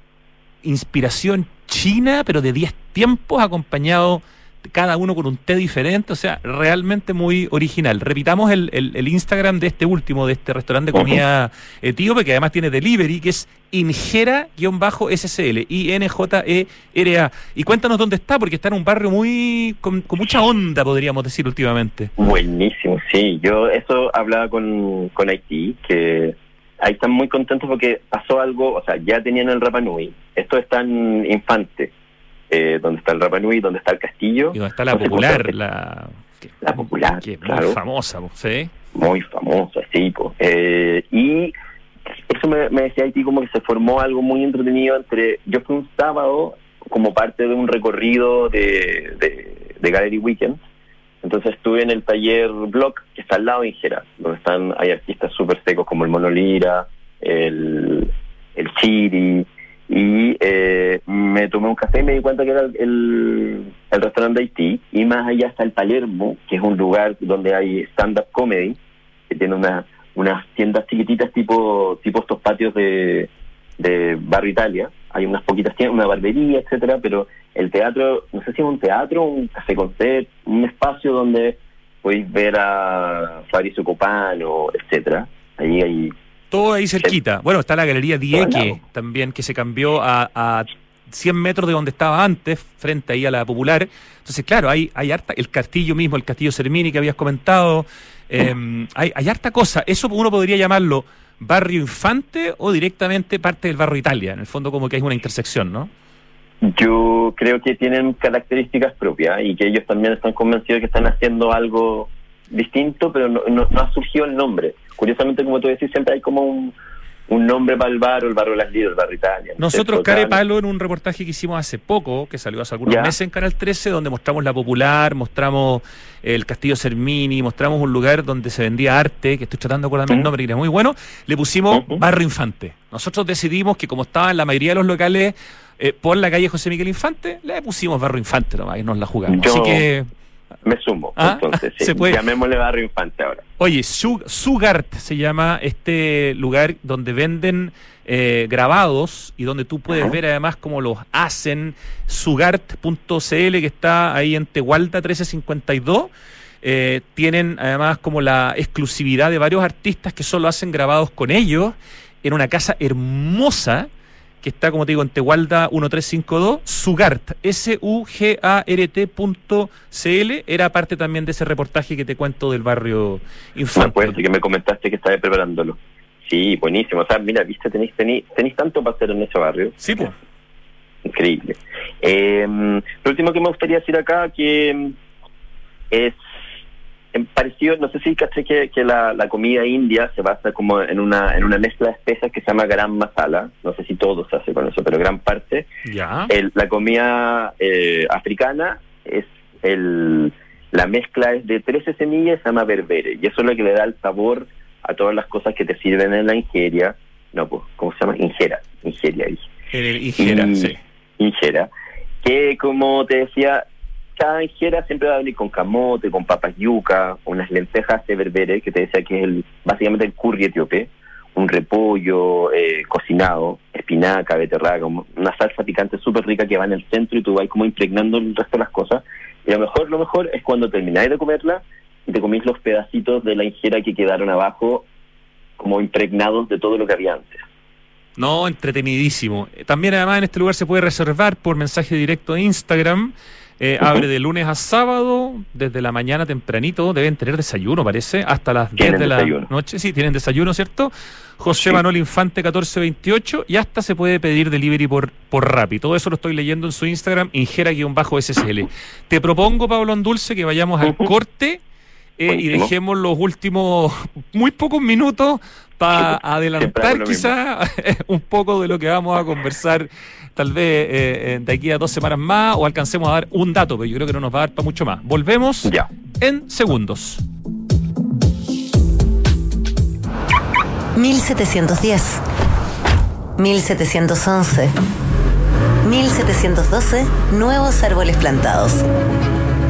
inspiración china, pero de 10 tiempos acompañado cada uno con un té diferente, o sea, realmente muy original. Repitamos el, el- el Instagram de este último, de este restaurante de comida etíope, que además tiene delivery, que es Ingera-SCL, I-N-J-E-R-A. Y cuéntanos dónde está, porque está en un barrio muy con, con mucha onda, podríamos decir últimamente. Buenísimo, sí. Yo eso hablaba con, con Haití, que ahí están muy contentos porque pasó algo, o sea, ya tenían el Rapa Nui. Esto está en Infante, eh, donde está el Rapa Nui, donde está el castillo. Y donde está la Entonces, popular, la, popular, que es muy famosa, ¿sí? muy famosa, sí. po. Eh, y eso me, me decía Haití como que se formó algo muy entretenido entre... Yo fui un sábado como parte de un recorrido de, de, de Gallery Weekend. Entonces estuve en el taller Block, que está al lado de Ingera, donde están hay artistas súper secos como el Mono Lira, el, el Chiri, y eh, me tomé un café y me di cuenta que era el, el, restaurante de Haití, y más allá está el Palermo, que es un lugar donde hay stand-up comedy, que tiene una, unas tiendas chiquititas tipo, tipo estos patios de, de Barrio Italia, hay unas poquitas tiendas, una barbería, etcétera, pero el teatro, no sé si es un teatro, un café concert, un espacio donde podéis ver a Fabrizio Copano, etcétera. Ahí hay Todo ahí cerquita. Bueno, está la Galería Dieque también, que se cambió a, a 100 metros de donde estaba antes, frente ahí a la Popular. Entonces, claro, hay, hay harta, el castillo mismo, el castillo Cermini que habías comentado, eh, hay, hay harta cosa. Eso uno podría llamarlo barrio infante o directamente parte del barrio Italia. En el fondo como que hay una intersección, ¿no? Yo creo que tienen características propias y que ellos también están convencidos de que están haciendo algo distinto, pero no, no- no ha surgido el nombre. Curiosamente, como tú decís, siempre hay como un, un nombre para el bar, o el barrio Las el barrio Italia. Nosotros, Care Palo, en un reportaje que hicimos hace poco, que salió hace algunos Ya. meses en Canal 13, donde mostramos la Popular, mostramos el Castillo Cermini, mostramos un lugar donde se vendía arte, que estoy tratando de acordarme el nombre, que era muy bueno, le pusimos Ujú. Barrio Infante. Nosotros decidimos que como estaba en la mayoría de los locales eh, por la calle José Miguel Infante, le pusimos Barrio Infante nomás y nos la jugamos. Yo- Así que, Me sumo, Ah, entonces, sí. se puede. Llamémosle barrio Infante ahora. Oye, Su- Sugart se llama este lugar donde venden eh, grabados y donde tú puedes Ajá. ver además cómo los hacen. Sugart.cl que está ahí en Tehualta 1352. Eh, tienen además como la exclusividad de varios artistas que solo hacen grabados con ellos en una casa hermosa que está, como te digo, en Tehualda 1352, Sugart, S-U-G-A-R-T punto C-L, era parte también de ese reportaje que te cuento del barrio Me Infante. acuerdo que me comentaste que estabas preparándolo. Sí, buenísimo. O sea, mira, viste, tenéis, tenéis, tenéis tanto para hacer en ese barrio. Sí, pues. Increíble. Eh, lo último que me gustaría decir acá que mm, es parecido, no sé si caché que, que la, la comida india se basa como en una en una mezcla de especias que se llama garam masala. No sé si todo se hace con eso, pero gran parte. Ya. El- la comida eh, africana es el la mezcla es de 13 semillas, se llama berbere, y eso es lo que le da el sabor a todas las cosas que te sirven en la ingeria. No, pues, ¿cómo se llama? Ingera, ingeria, dije el Ingera, Y- sí. injera, que como te decía, cada injera siempre va a venir con camote, con papas yuca, unas lentejas de berbere, que te decía que es el, básicamente el curry etíope, un repollo eh, cocinado, espinaca, beterraga, una salsa picante súper rica que va en el centro y tú vas como impregnando el resto de las cosas. Y lo mejor, lo mejor es cuando termináis de comerla y te comís los pedacitos de la injera que quedaron abajo como impregnados de todo lo que había antes. No, entretenidísimo. También además en este lugar se puede reservar por mensaje directo de Instagram. Eh, abre de lunes a sábado, desde la mañana tempranito, deben tener desayuno, parece, hasta las 10 Tienen de la desayuno. noche. Sí, tienen desayuno, ¿cierto? José Sí. Manuel Infante 1428 y hasta se puede pedir delivery por, por Rappi. Todo eso lo estoy leyendo en su Instagram, ingera-ssl. Te propongo, Pablo Andulce, que vayamos al corte eh, y dejemos los últimos muy pocos minutos para adelantar quizá un poco de lo que vamos a conversar tal vez eh, eh, de aquí a dos semanas más o alcancemos a dar un dato, pero yo creo que no nos va a dar para mucho más. Volvemos Ya. en segundos. 1710, 1711, 1712, nuevos árboles plantados.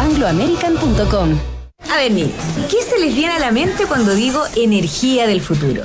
chile.angloamerican.com. A ver, niños, ¿qué se les viene a la mente cuando digo energía del futuro?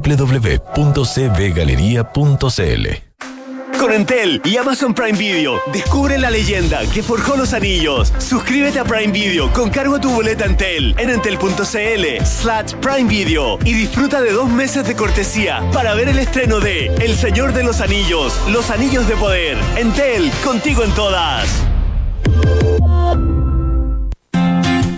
www.cbgalería.cl. Con Entel y Amazon Prime Video, descubre la leyenda que forjó los anillos. Suscríbete a Prime Video con cargo a tu boleta Entel en entel.cl slash Prime Video y disfruta de dos meses de cortesía para ver el estreno de El Señor de los Anillos, Los Anillos de Poder. Entel, contigo en todas.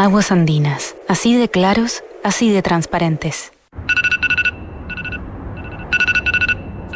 Aguas andinas, así de claros, así de transparentes.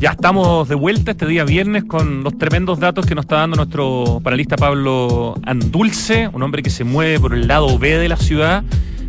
Ya estamos de vuelta este día viernes con los tremendos datos que nos está dando nuestro panelista Pablo Andulce, un hombre que se mueve por el lado B de la ciudad,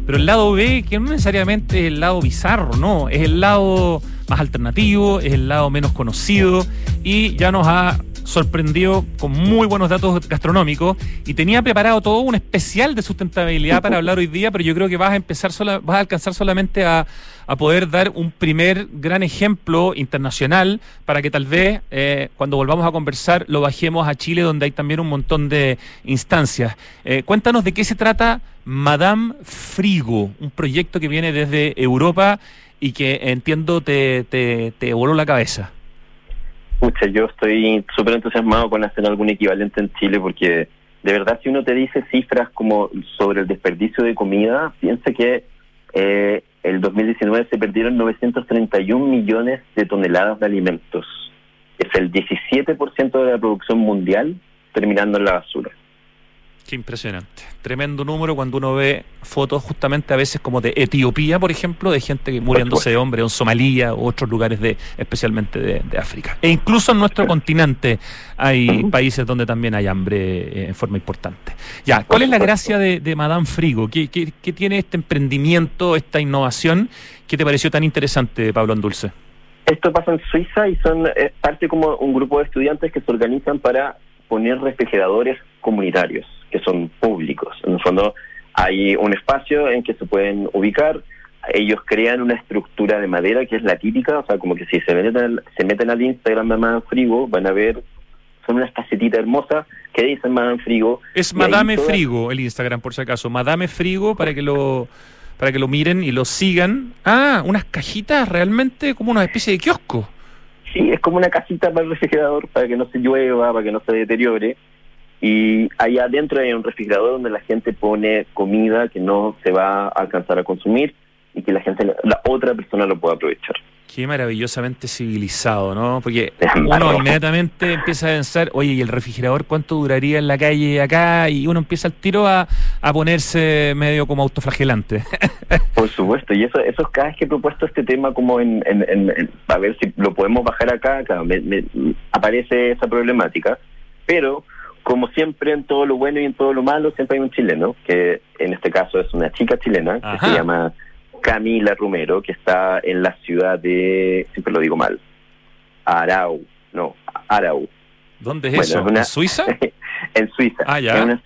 pero el lado B que no necesariamente es el lado bizarro, no, es el lado más alternativo, es el lado menos conocido y ya nos ha sorprendió con muy buenos datos gastronómicos y tenía preparado todo un especial de sustentabilidad para hablar hoy día, pero yo creo que vas a empezar sola, vas a alcanzar solamente a, a poder dar un primer gran ejemplo internacional para que tal vez eh, cuando volvamos a conversar lo bajemos a Chile, donde hay también un montón de instancias. Eh, cuéntanos de qué se trata Madame Frigo, un proyecto que viene desde Europa y que entiendo te, te, te voló la cabeza. Pucha, yo estoy súper entusiasmado con hacer algún equivalente en Chile porque de verdad si uno te dice cifras como sobre el desperdicio de comida, piensa que eh, el 2019 se perdieron 931 millones de toneladas de alimentos. Es el 17% de la producción mundial terminando en la basura. Qué impresionante. Tremendo número cuando uno ve fotos justamente a veces como de Etiopía, por ejemplo, de gente muriéndose de hambre, en Somalia u otros lugares de especialmente de, de África. E incluso en nuestro continente hay países donde también hay hambre eh, en forma importante. Ya, ¿cuál es la gracia de, de Madame Frigo? ¿Qué, qué, qué tiene este emprendimiento, esta innovación? ¿Qué te pareció tan interesante, Pablo Andulce? Esto pasa en Suiza y son eh, parte como un grupo de estudiantes que se organizan para poner refrigeradores comunitarios, que son públicos. En el fondo hay un espacio en que se pueden ubicar, ellos crean una estructura de madera que es la típica, o sea, como que si se meten, se meten al Instagram de Madame Frigo, van a ver, son unas casetitas hermosas que dicen Madame Frigo. Es Madame todas- Frigo el Instagram, por si acaso. Madame Frigo para que lo para que lo miren y lo sigan. Ah, unas cajitas realmente como una especie de kiosco. Sí, es como una casita para el refrigerador, para que no se llueva, para que no se deteriore. Y allá adentro hay un refrigerador donde la gente pone comida que no se va a alcanzar a consumir y que la gente, la otra persona lo pueda aprovechar. Qué maravillosamente civilizado, ¿no? Porque uno inmediatamente empieza a pensar, oye, ¿y el refrigerador cuánto duraría en la calle acá? Y uno empieza al tiro a, a ponerse medio como autoflagelante. Por supuesto, y eso, eso es cada vez que he propuesto este tema como en, en, en- en- a ver si lo podemos bajar acá, claro, me- me- aparece esa problemática, pero como siempre en todo lo bueno y en todo lo malo, siempre hay un chileno, que en este caso es una chica chilena, que se llama Camila Romero, que está en la ciudad de, siempre lo digo mal, Arau, no, Arau, ¿Dónde es Bueno, eso? es una- ¿En Suiza? en Suiza. Ah, ya. Una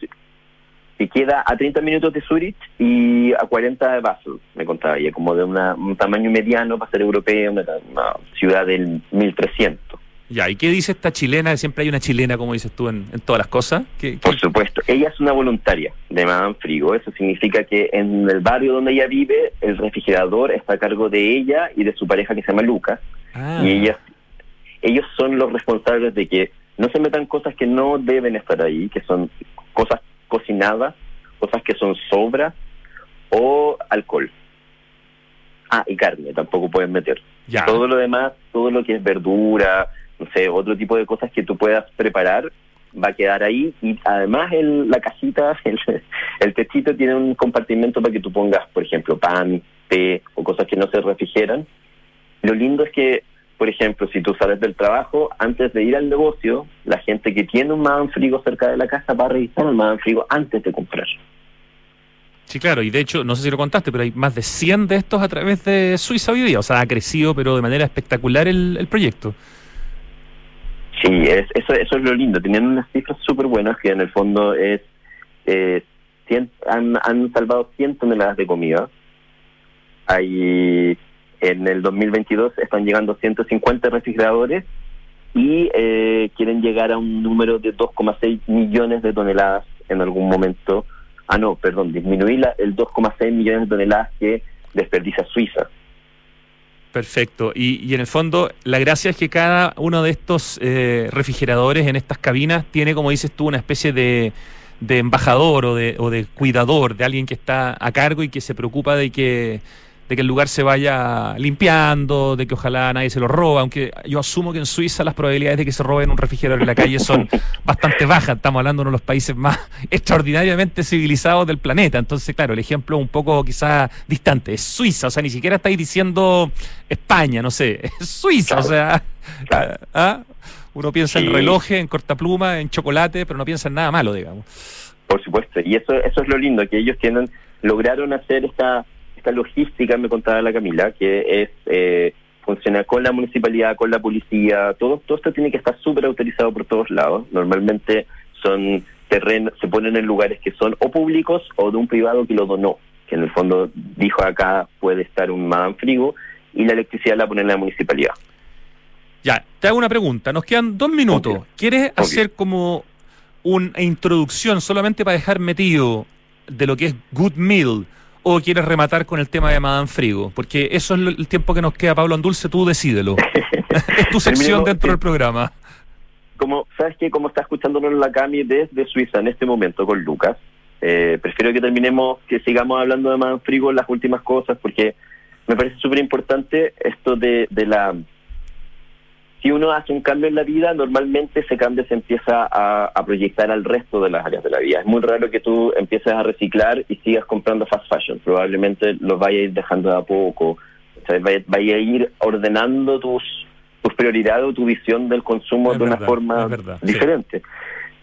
que queda a 30 minutos de Zurich y a 40 de Basel, me contaba ella, como de una- un tamaño mediano para ser europea, una, una ciudad del 1300. Ya, ¿y qué dice esta chilena? Siempre hay una chilena, como dices tú, en, en todas las cosas. ¿Qué- qué- Por supuesto, ella es una voluntaria de Madame Frigo, eso significa que en el barrio donde ella vive, el refrigerador está a cargo de ella y de su pareja que se llama Lucas, Ah. y ellas, ellos son los responsables de que no se metan cosas que no deben estar ahí, que son cosas cocinadas, cosas que son sobras o alcohol. Ah, y carne tampoco pueden meter. Ya. Todo lo demás, todo lo que es verdura, no otro tipo de cosas que tú puedas preparar, va a quedar ahí. Y además el, la cajita, el, el techito tiene un compartimento para que tú pongas, por ejemplo, pan, té o cosas que no se refrigeran. Lo lindo es que, por ejemplo, si tú sales del trabajo, antes de ir al negocio, la gente que tiene un Madame Frigo cerca de la casa va a revisar el Madame Frigo antes de comprar. Sí, claro, y de hecho, no sé si lo contaste, pero hay más de 100 de estos a través de Suiza hoy día. O sea, ha crecido, pero de manera espectacular el, el proyecto. Sí, es, eso, eso es lo lindo. Tenían unas cifras súper buenas que en el fondo es eh, cien- han, han salvado 100 toneladas de comida. Hay, en el 2022 están llegando 150 refrigeradores y eh, quieren llegar a un número de 2,6 millones de toneladas en algún momento. Ah, no, perdón, disminuir la- el 2,6 millones de toneladas que desperdicia Suiza. Perfecto. Y, en el fondo, la gracia es que cada uno de estos eh, refrigeradores en estas cabinas tiene, como dices tú, una especie de, de embajador o de, o de cuidador, de alguien que está a cargo y que se preocupa de que, de que el lugar se vaya limpiando, de que ojalá nadie se lo roba, aunque yo asumo que en Suiza las probabilidades de que se roben un refrigerador en la calle son bastante bajas. Estamos hablando de uno de los países más extraordinariamente civilizados del planeta. Entonces, claro, el ejemplo un poco quizás distante. Es Suiza, o sea, ni siquiera estáis diciendo España, no sé, es Suiza, o sea, ¿ah? uno piensa en relojes, en cortapluma, en chocolate, pero no piensa en nada malo, digamos. Por supuesto, y eso eso es lo lindo, que ellos tienen lograron hacer esta esta logística, me contaba la Camila, que es eh, funciona con la municipalidad, con la policía, todo, todo esto tiene que estar súper autorizado por todos lados. Normalmente son terrenos, se ponen en lugares que son o públicos o de un privado que lo donó, que en el fondo dijo acá puede estar un Madame Frigo y la electricidad la pone en la municipalidad. Ya, te hago una pregunta. Nos quedan dos minutos. ¿Quieres hacer como una introducción solamente para dejar metido de lo que es Good Meal? ¿O quieres rematar con el tema de Madame Frigo? Porque eso es lo- el tiempo que nos queda, Pablo Andulce, tú decídelo. es tu sección dentro del programa. Como, ¿sabes qué? Como está escuchándonos la Cami desde Suiza en este momento con Lucas, eh, prefiero que terminemos, que sigamos hablando de Madame Frigo en las últimas cosas, porque me parece súper importante esto de, de la... Si uno hace un cambio en la vida, normalmente ese cambio se empieza a, a proyectar al resto de las áreas de la vida. Es muy raro que tú empieces a reciclar y sigas comprando fast fashion. Probablemente los vaya a ir dejando de a poco. O sea, vaya, vaya a ir ordenando tus, tus prioridades o tu visión del consumo Es de una forma sí. diferente.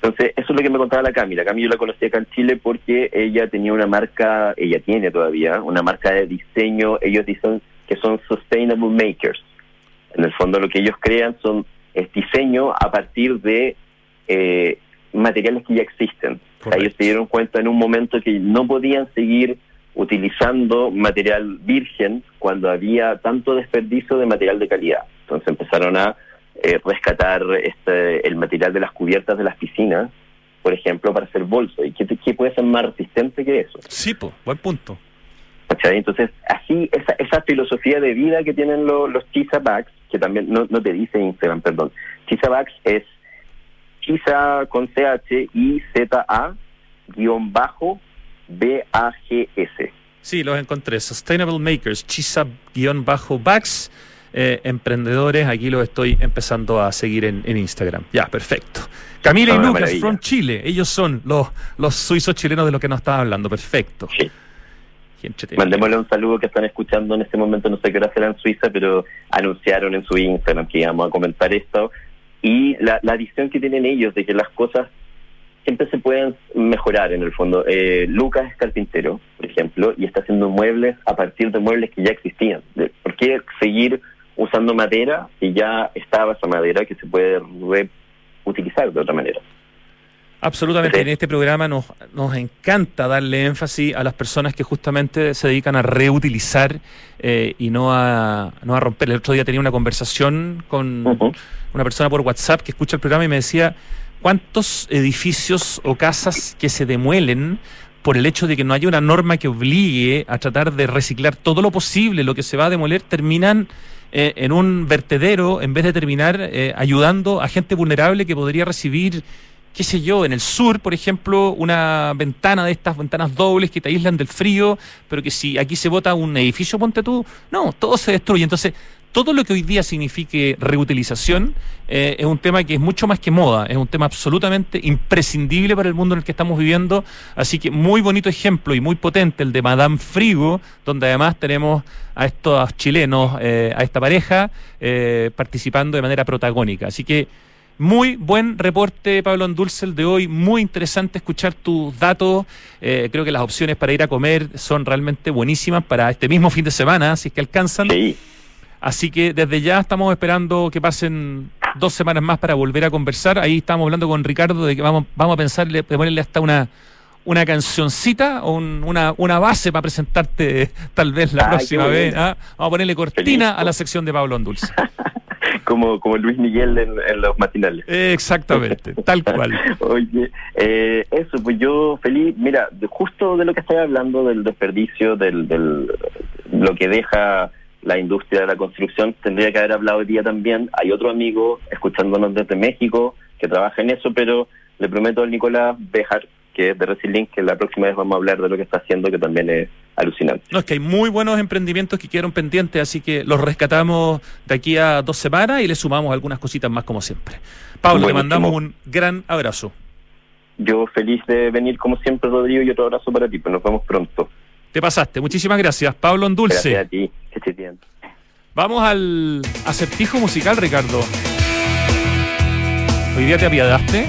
Entonces, eso es lo que me contaba la Cami. La Cami yo la conocí acá en Chile porque ella tenía una marca, ella tiene todavía, una marca de diseño, ellos dicen que son sustainable makers. En el fondo lo que ellos crean son es diseño a partir de eh, materiales que ya existen. O sea, ellos se dieron cuenta en un momento que no podían seguir utilizando material virgen cuando había tanto desperdicio de material de calidad. Entonces empezaron a eh, rescatar este, el material de las cubiertas de las piscinas, por ejemplo, para hacer bolsos. ¿Y qué, puede ser más resistente que eso? Sí, pues, buen punto. ¿Cachai? Entonces, así, esa, esa filosofía de vida que tienen lo- los Chisa Bags, que también no, no te dice Instagram, perdón. Chisa Bags es Chisa con CH y Z-A guion bajo B-A-G-S. Sí, los encontré. Sustainable Makers, Chisa-Bags, eh, emprendedores. Aquí los estoy empezando a seguir en, en Instagram. Ya, perfecto. Camila y Una Lucas, maravilla. from Chile. Ellos son los, los suizos chilenos de los que nos estaba hablando. Perfecto. Entretenido. Mandémosle un saludo que están escuchando en este momento, no sé qué hora será en Suiza, pero anunciaron en su Instagram que íbamos a comentar esto. Y la, la visión que tienen ellos de que las cosas siempre se pueden mejorar en el fondo. Eh, Lucas es carpintero, por ejemplo, y está haciendo muebles a partir de muebles que ya existían. ¿Por qué seguir usando madera si ya estaba esa madera que se puede reutilizar de otra manera? Absolutamente. En este programa nos, nos encanta darle énfasis a las personas que justamente se dedican a reutilizar eh, y no a, no a romper. El otro día tenía una conversación con una persona por WhatsApp que escucha el programa y me decía cuántos edificios o casas que se demuelen por el hecho de que no haya una norma que obligue a tratar de reciclar todo lo posible, lo que se va a demoler, terminan eh, en un vertedero en vez de terminar eh, ayudando a gente vulnerable que podría recibir qué sé yo, en el sur, por ejemplo, una ventana de estas ventanas dobles que te aíslan del frío, pero que si aquí se bota un edificio, ponte tú, no, todo se destruye. Entonces, todo lo que hoy día signifique reutilización eh, es un tema que es mucho más que moda, es un tema absolutamente imprescindible para el mundo en el que estamos viviendo. Así que muy bonito ejemplo y muy potente el de Madame Frigo, donde además tenemos a estos chilenos, eh, a esta pareja, eh, participando de manera protagónica. Así que muy buen reporte, Pablo Andulce, el de hoy. Muy interesante escuchar tus datos. Eh, creo que las opciones para ir a comer son realmente buenísimas para este mismo fin de semana, si es que alcanzan. Así que desde ya estamos esperando que pasen dos semanas más para volver a conversar. Ahí estamos hablando con Ricardo de que vamos, vamos a pensarle, de ponerle hasta una una cancioncita o un- una, una base para presentarte tal vez la Ay, próxima vez. ¿ah? Vamos a ponerle cortina a la sección de Pablo Andulce. Como, como Luis Miguel en, en los matinales. Exactamente, tal cual. Oye, eh, eso, pues yo feliz, mira, justo de lo que estoy hablando, del desperdicio, del, del lo que deja la industria de la construcción, tendría que haber hablado hoy día también. Hay otro amigo escuchándonos desde México que trabaja en eso, pero le prometo al Nicolás Bejar, que es de Resilink, que la próxima vez vamos a hablar de lo que está haciendo, que también es alucinante. No, es que hay muy buenos emprendimientos que quedaron pendientes, así que los rescatamos de aquí a dos semanas y le sumamos algunas cositas más como siempre. Pablo, te mandamos un gran abrazo. Yo feliz de venir como siempre, Rodrigo, y otro abrazo para ti, pues nos vemos pronto. Te pasaste. Muchísimas gracias. Pablo Andulce. Gracias a ti, que estés bien. Vamos al acertijo musical, Ricardo. Hoy día te apiadaste,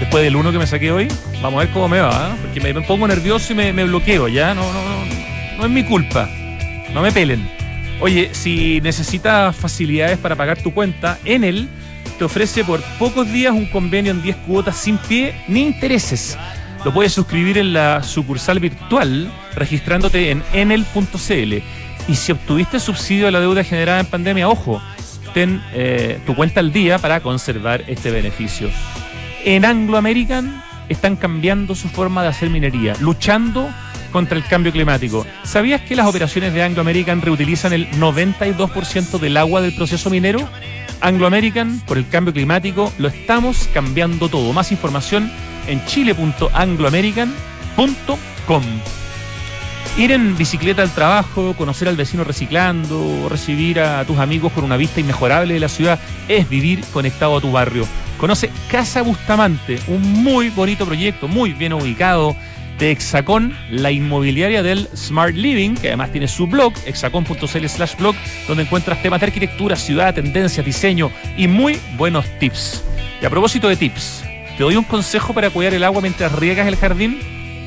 después del uno que me saqué hoy. Vamos a ver cómo me va, ¿eh? porque me, pongo nervioso y me, bloqueo, ¿ya? No, no, no, no es mi culpa. No me pelen. Oye, si necesitas facilidades para pagar tu cuenta, Enel te ofrece por pocos días un convenio en 10 cuotas sin pie ni intereses. Lo puedes suscribir en la sucursal virtual registrándote en enel.cl. Y si obtuviste subsidio de la deuda generada en pandemia, ojo, ten eh, tu cuenta al día para conservar este beneficio. En Anglo American están cambiando su forma de hacer minería, luchando contra el cambio climático. ¿Sabías que las operaciones de Anglo American reutilizan el 92% del agua del proceso minero? Anglo American, por el cambio climático, lo estamos cambiando todo. Más información en chile.angloamerican.com. Ir en bicicleta al trabajo, conocer al vecino reciclando, recibir a tus amigos con una vista inmejorable de la ciudad, es vivir conectado a tu barrio. Conoce Casa Bustamante, un muy bonito proyecto, muy bien ubicado de Hexacón, la inmobiliaria del Smart Living, que además tiene su blog, hexacón.cl slash blog, donde encuentras temas de arquitectura, ciudad, tendencias, diseño y muy buenos tips. Y a propósito de tips, te doy un consejo para cuidar el agua mientras riegas el jardín.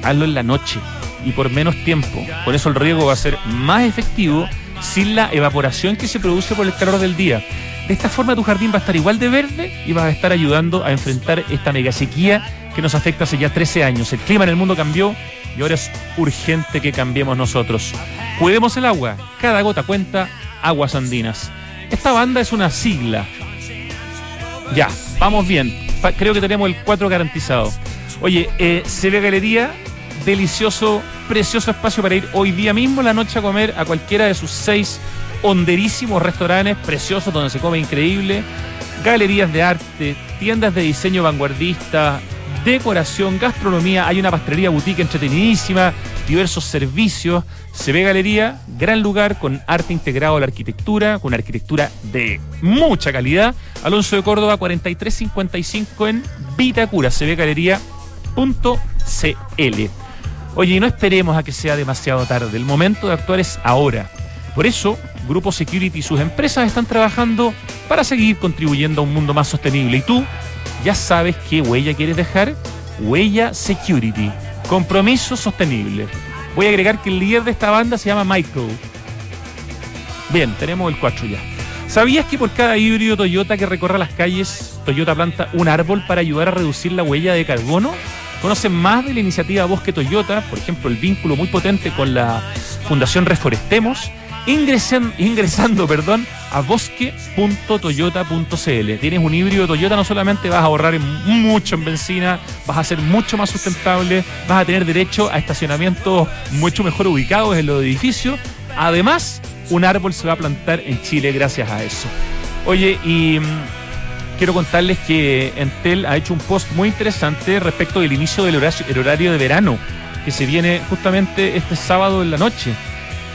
Hazlo en la noche y por menos tiempo. Por eso el riego va a ser más efectivo sin la evaporación que se produce por el calor del día. De esta forma tu jardín va a estar igual de verde y vas a estar ayudando a enfrentar esta mega sequía que nos afecta hace ya 13 años. El clima en el mundo cambió y ahora es urgente que cambiemos nosotros. Cuidemos el agua, cada gota cuenta, aguas andinas. Esta banda es una sigla. Ya, vamos bien. Creo que tenemos el 4 garantizado. Oye, eh, se ve galería, delicioso, precioso espacio para ir hoy día mismo la noche a comer a cualquiera de sus seis honderísimos restaurantes preciosos donde se come increíble, galerías de arte, tiendas de diseño vanguardista, decoración, gastronomía, hay una pastelería boutique entretenidísima, diversos servicios, se ve galería, gran lugar con arte integrado a la arquitectura, con arquitectura de mucha calidad. Alonso de Córdoba 4355 en Vitacura, se ve galería.cl. Oye, y no esperemos a que sea demasiado tarde, el momento de actuar es ahora. Por eso, Grupo Security y sus empresas están trabajando para seguir contribuyendo a un mundo más sostenible. Y tú ya sabes qué huella quieres dejar. Huella Security. Compromiso sostenible. Voy a agregar que el líder de esta banda se llama Michael. Bien, tenemos el 4 ya. ¿Sabías que por cada híbrido Toyota que recorra las calles, Toyota planta un árbol para ayudar a reducir la huella de carbono? Conocen más de la iniciativa Bosque Toyota, por ejemplo, el vínculo muy potente con la Fundación Reforestemos, ingresan- ingresando perdón, a bosque.toyota.cl. Tienes un híbrido Toyota, no solamente vas a ahorrar mucho en benzina, vas a ser mucho más sustentable, vas a tener derecho a estacionamientos mucho mejor ubicados en los edificios. Además, un árbol se va a plantar en Chile gracias a eso. Oye, y quiero contarles que Entel ha hecho un post muy interesante respecto del inicio del horario, de verano, que se viene justamente este sábado en la noche.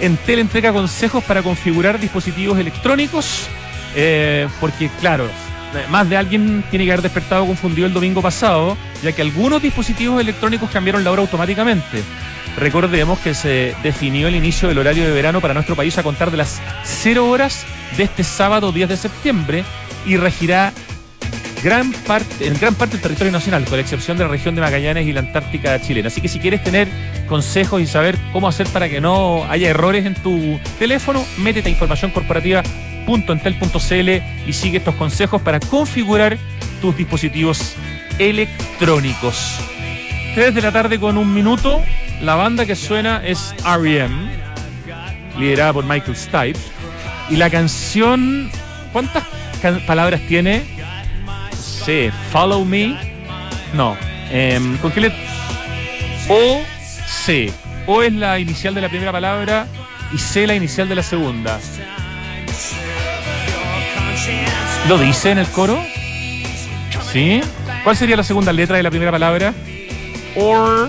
Entel entrega consejos para configurar dispositivos electrónicos, eh, porque claro, más de alguien tiene que haber despertado confundido el domingo pasado, ya que algunos dispositivos electrónicos cambiaron la hora automáticamente. Recordemos que se definió el inicio del horario de verano para nuestro país a contar de las 0 horas de este sábado 10 de septiembre y regirá gran parte, en gran parte del territorio nacional, con la excepción de la región de Magallanes y la Antártica chilena. Así que si quieres tener consejos y saber cómo hacer para que no haya errores en tu teléfono, métete a informacioncorporativa.entel.cl y sigue estos consejos para configurar tus dispositivos electrónicos. 3 de la tarde con un minuto, la banda que suena es R.E.M., liderada por Michael Stipe, y la canción, ¿cuántas palabras tiene? Sí, Follow Me. No. em, ¿Con qué? O C. O es la inicial de la primera palabra y C la inicial de la segunda. ¿Lo dice en el coro? ¿Sí? ¿Cuál sería la segunda letra de la primera palabra? Or.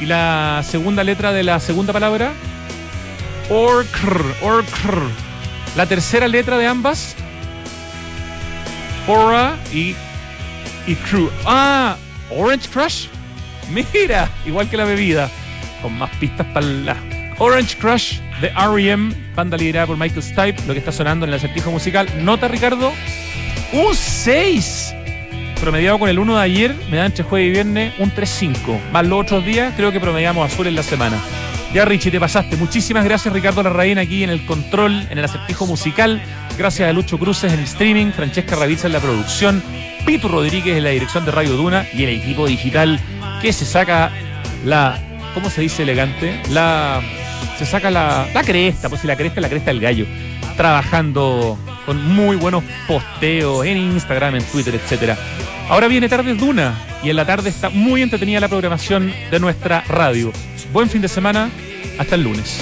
¿Y la segunda letra de la segunda palabra? Or. Or. La tercera letra de ambas? Y, y Crew. Ah, Orange Crush. Mira, igual que la bebida. Con más pistas para la. Orange Crush de R.E.M., banda liderada por Michael Stipe, lo que está sonando en el acertijo musical. Nota, Ricardo, un 6. Promediado con el 1 de ayer, me da entre jueves y viernes un 3-5. Más los otros días, creo que promediamos azul en la semana. Ya, Richie, te pasaste. Muchísimas gracias, Ricardo Larraín, aquí en el control, en el acertijo musical. Gracias a Lucho Cruces en el streaming, Francesca Ravizza en la producción, Pitu Rodríguez en la dirección de Radio Duna y el equipo digital que se saca la. ¿Cómo se dice elegante? La. Se saca la, la cresta, pues si la cresta es la cresta del gallo. Trabajando con muy buenos posteos en Instagram, en Twitter, etcétera. Ahora viene Tardes Duna y en la tarde está muy entretenida la programación de nuestra radio. Buen fin de semana, hasta el lunes.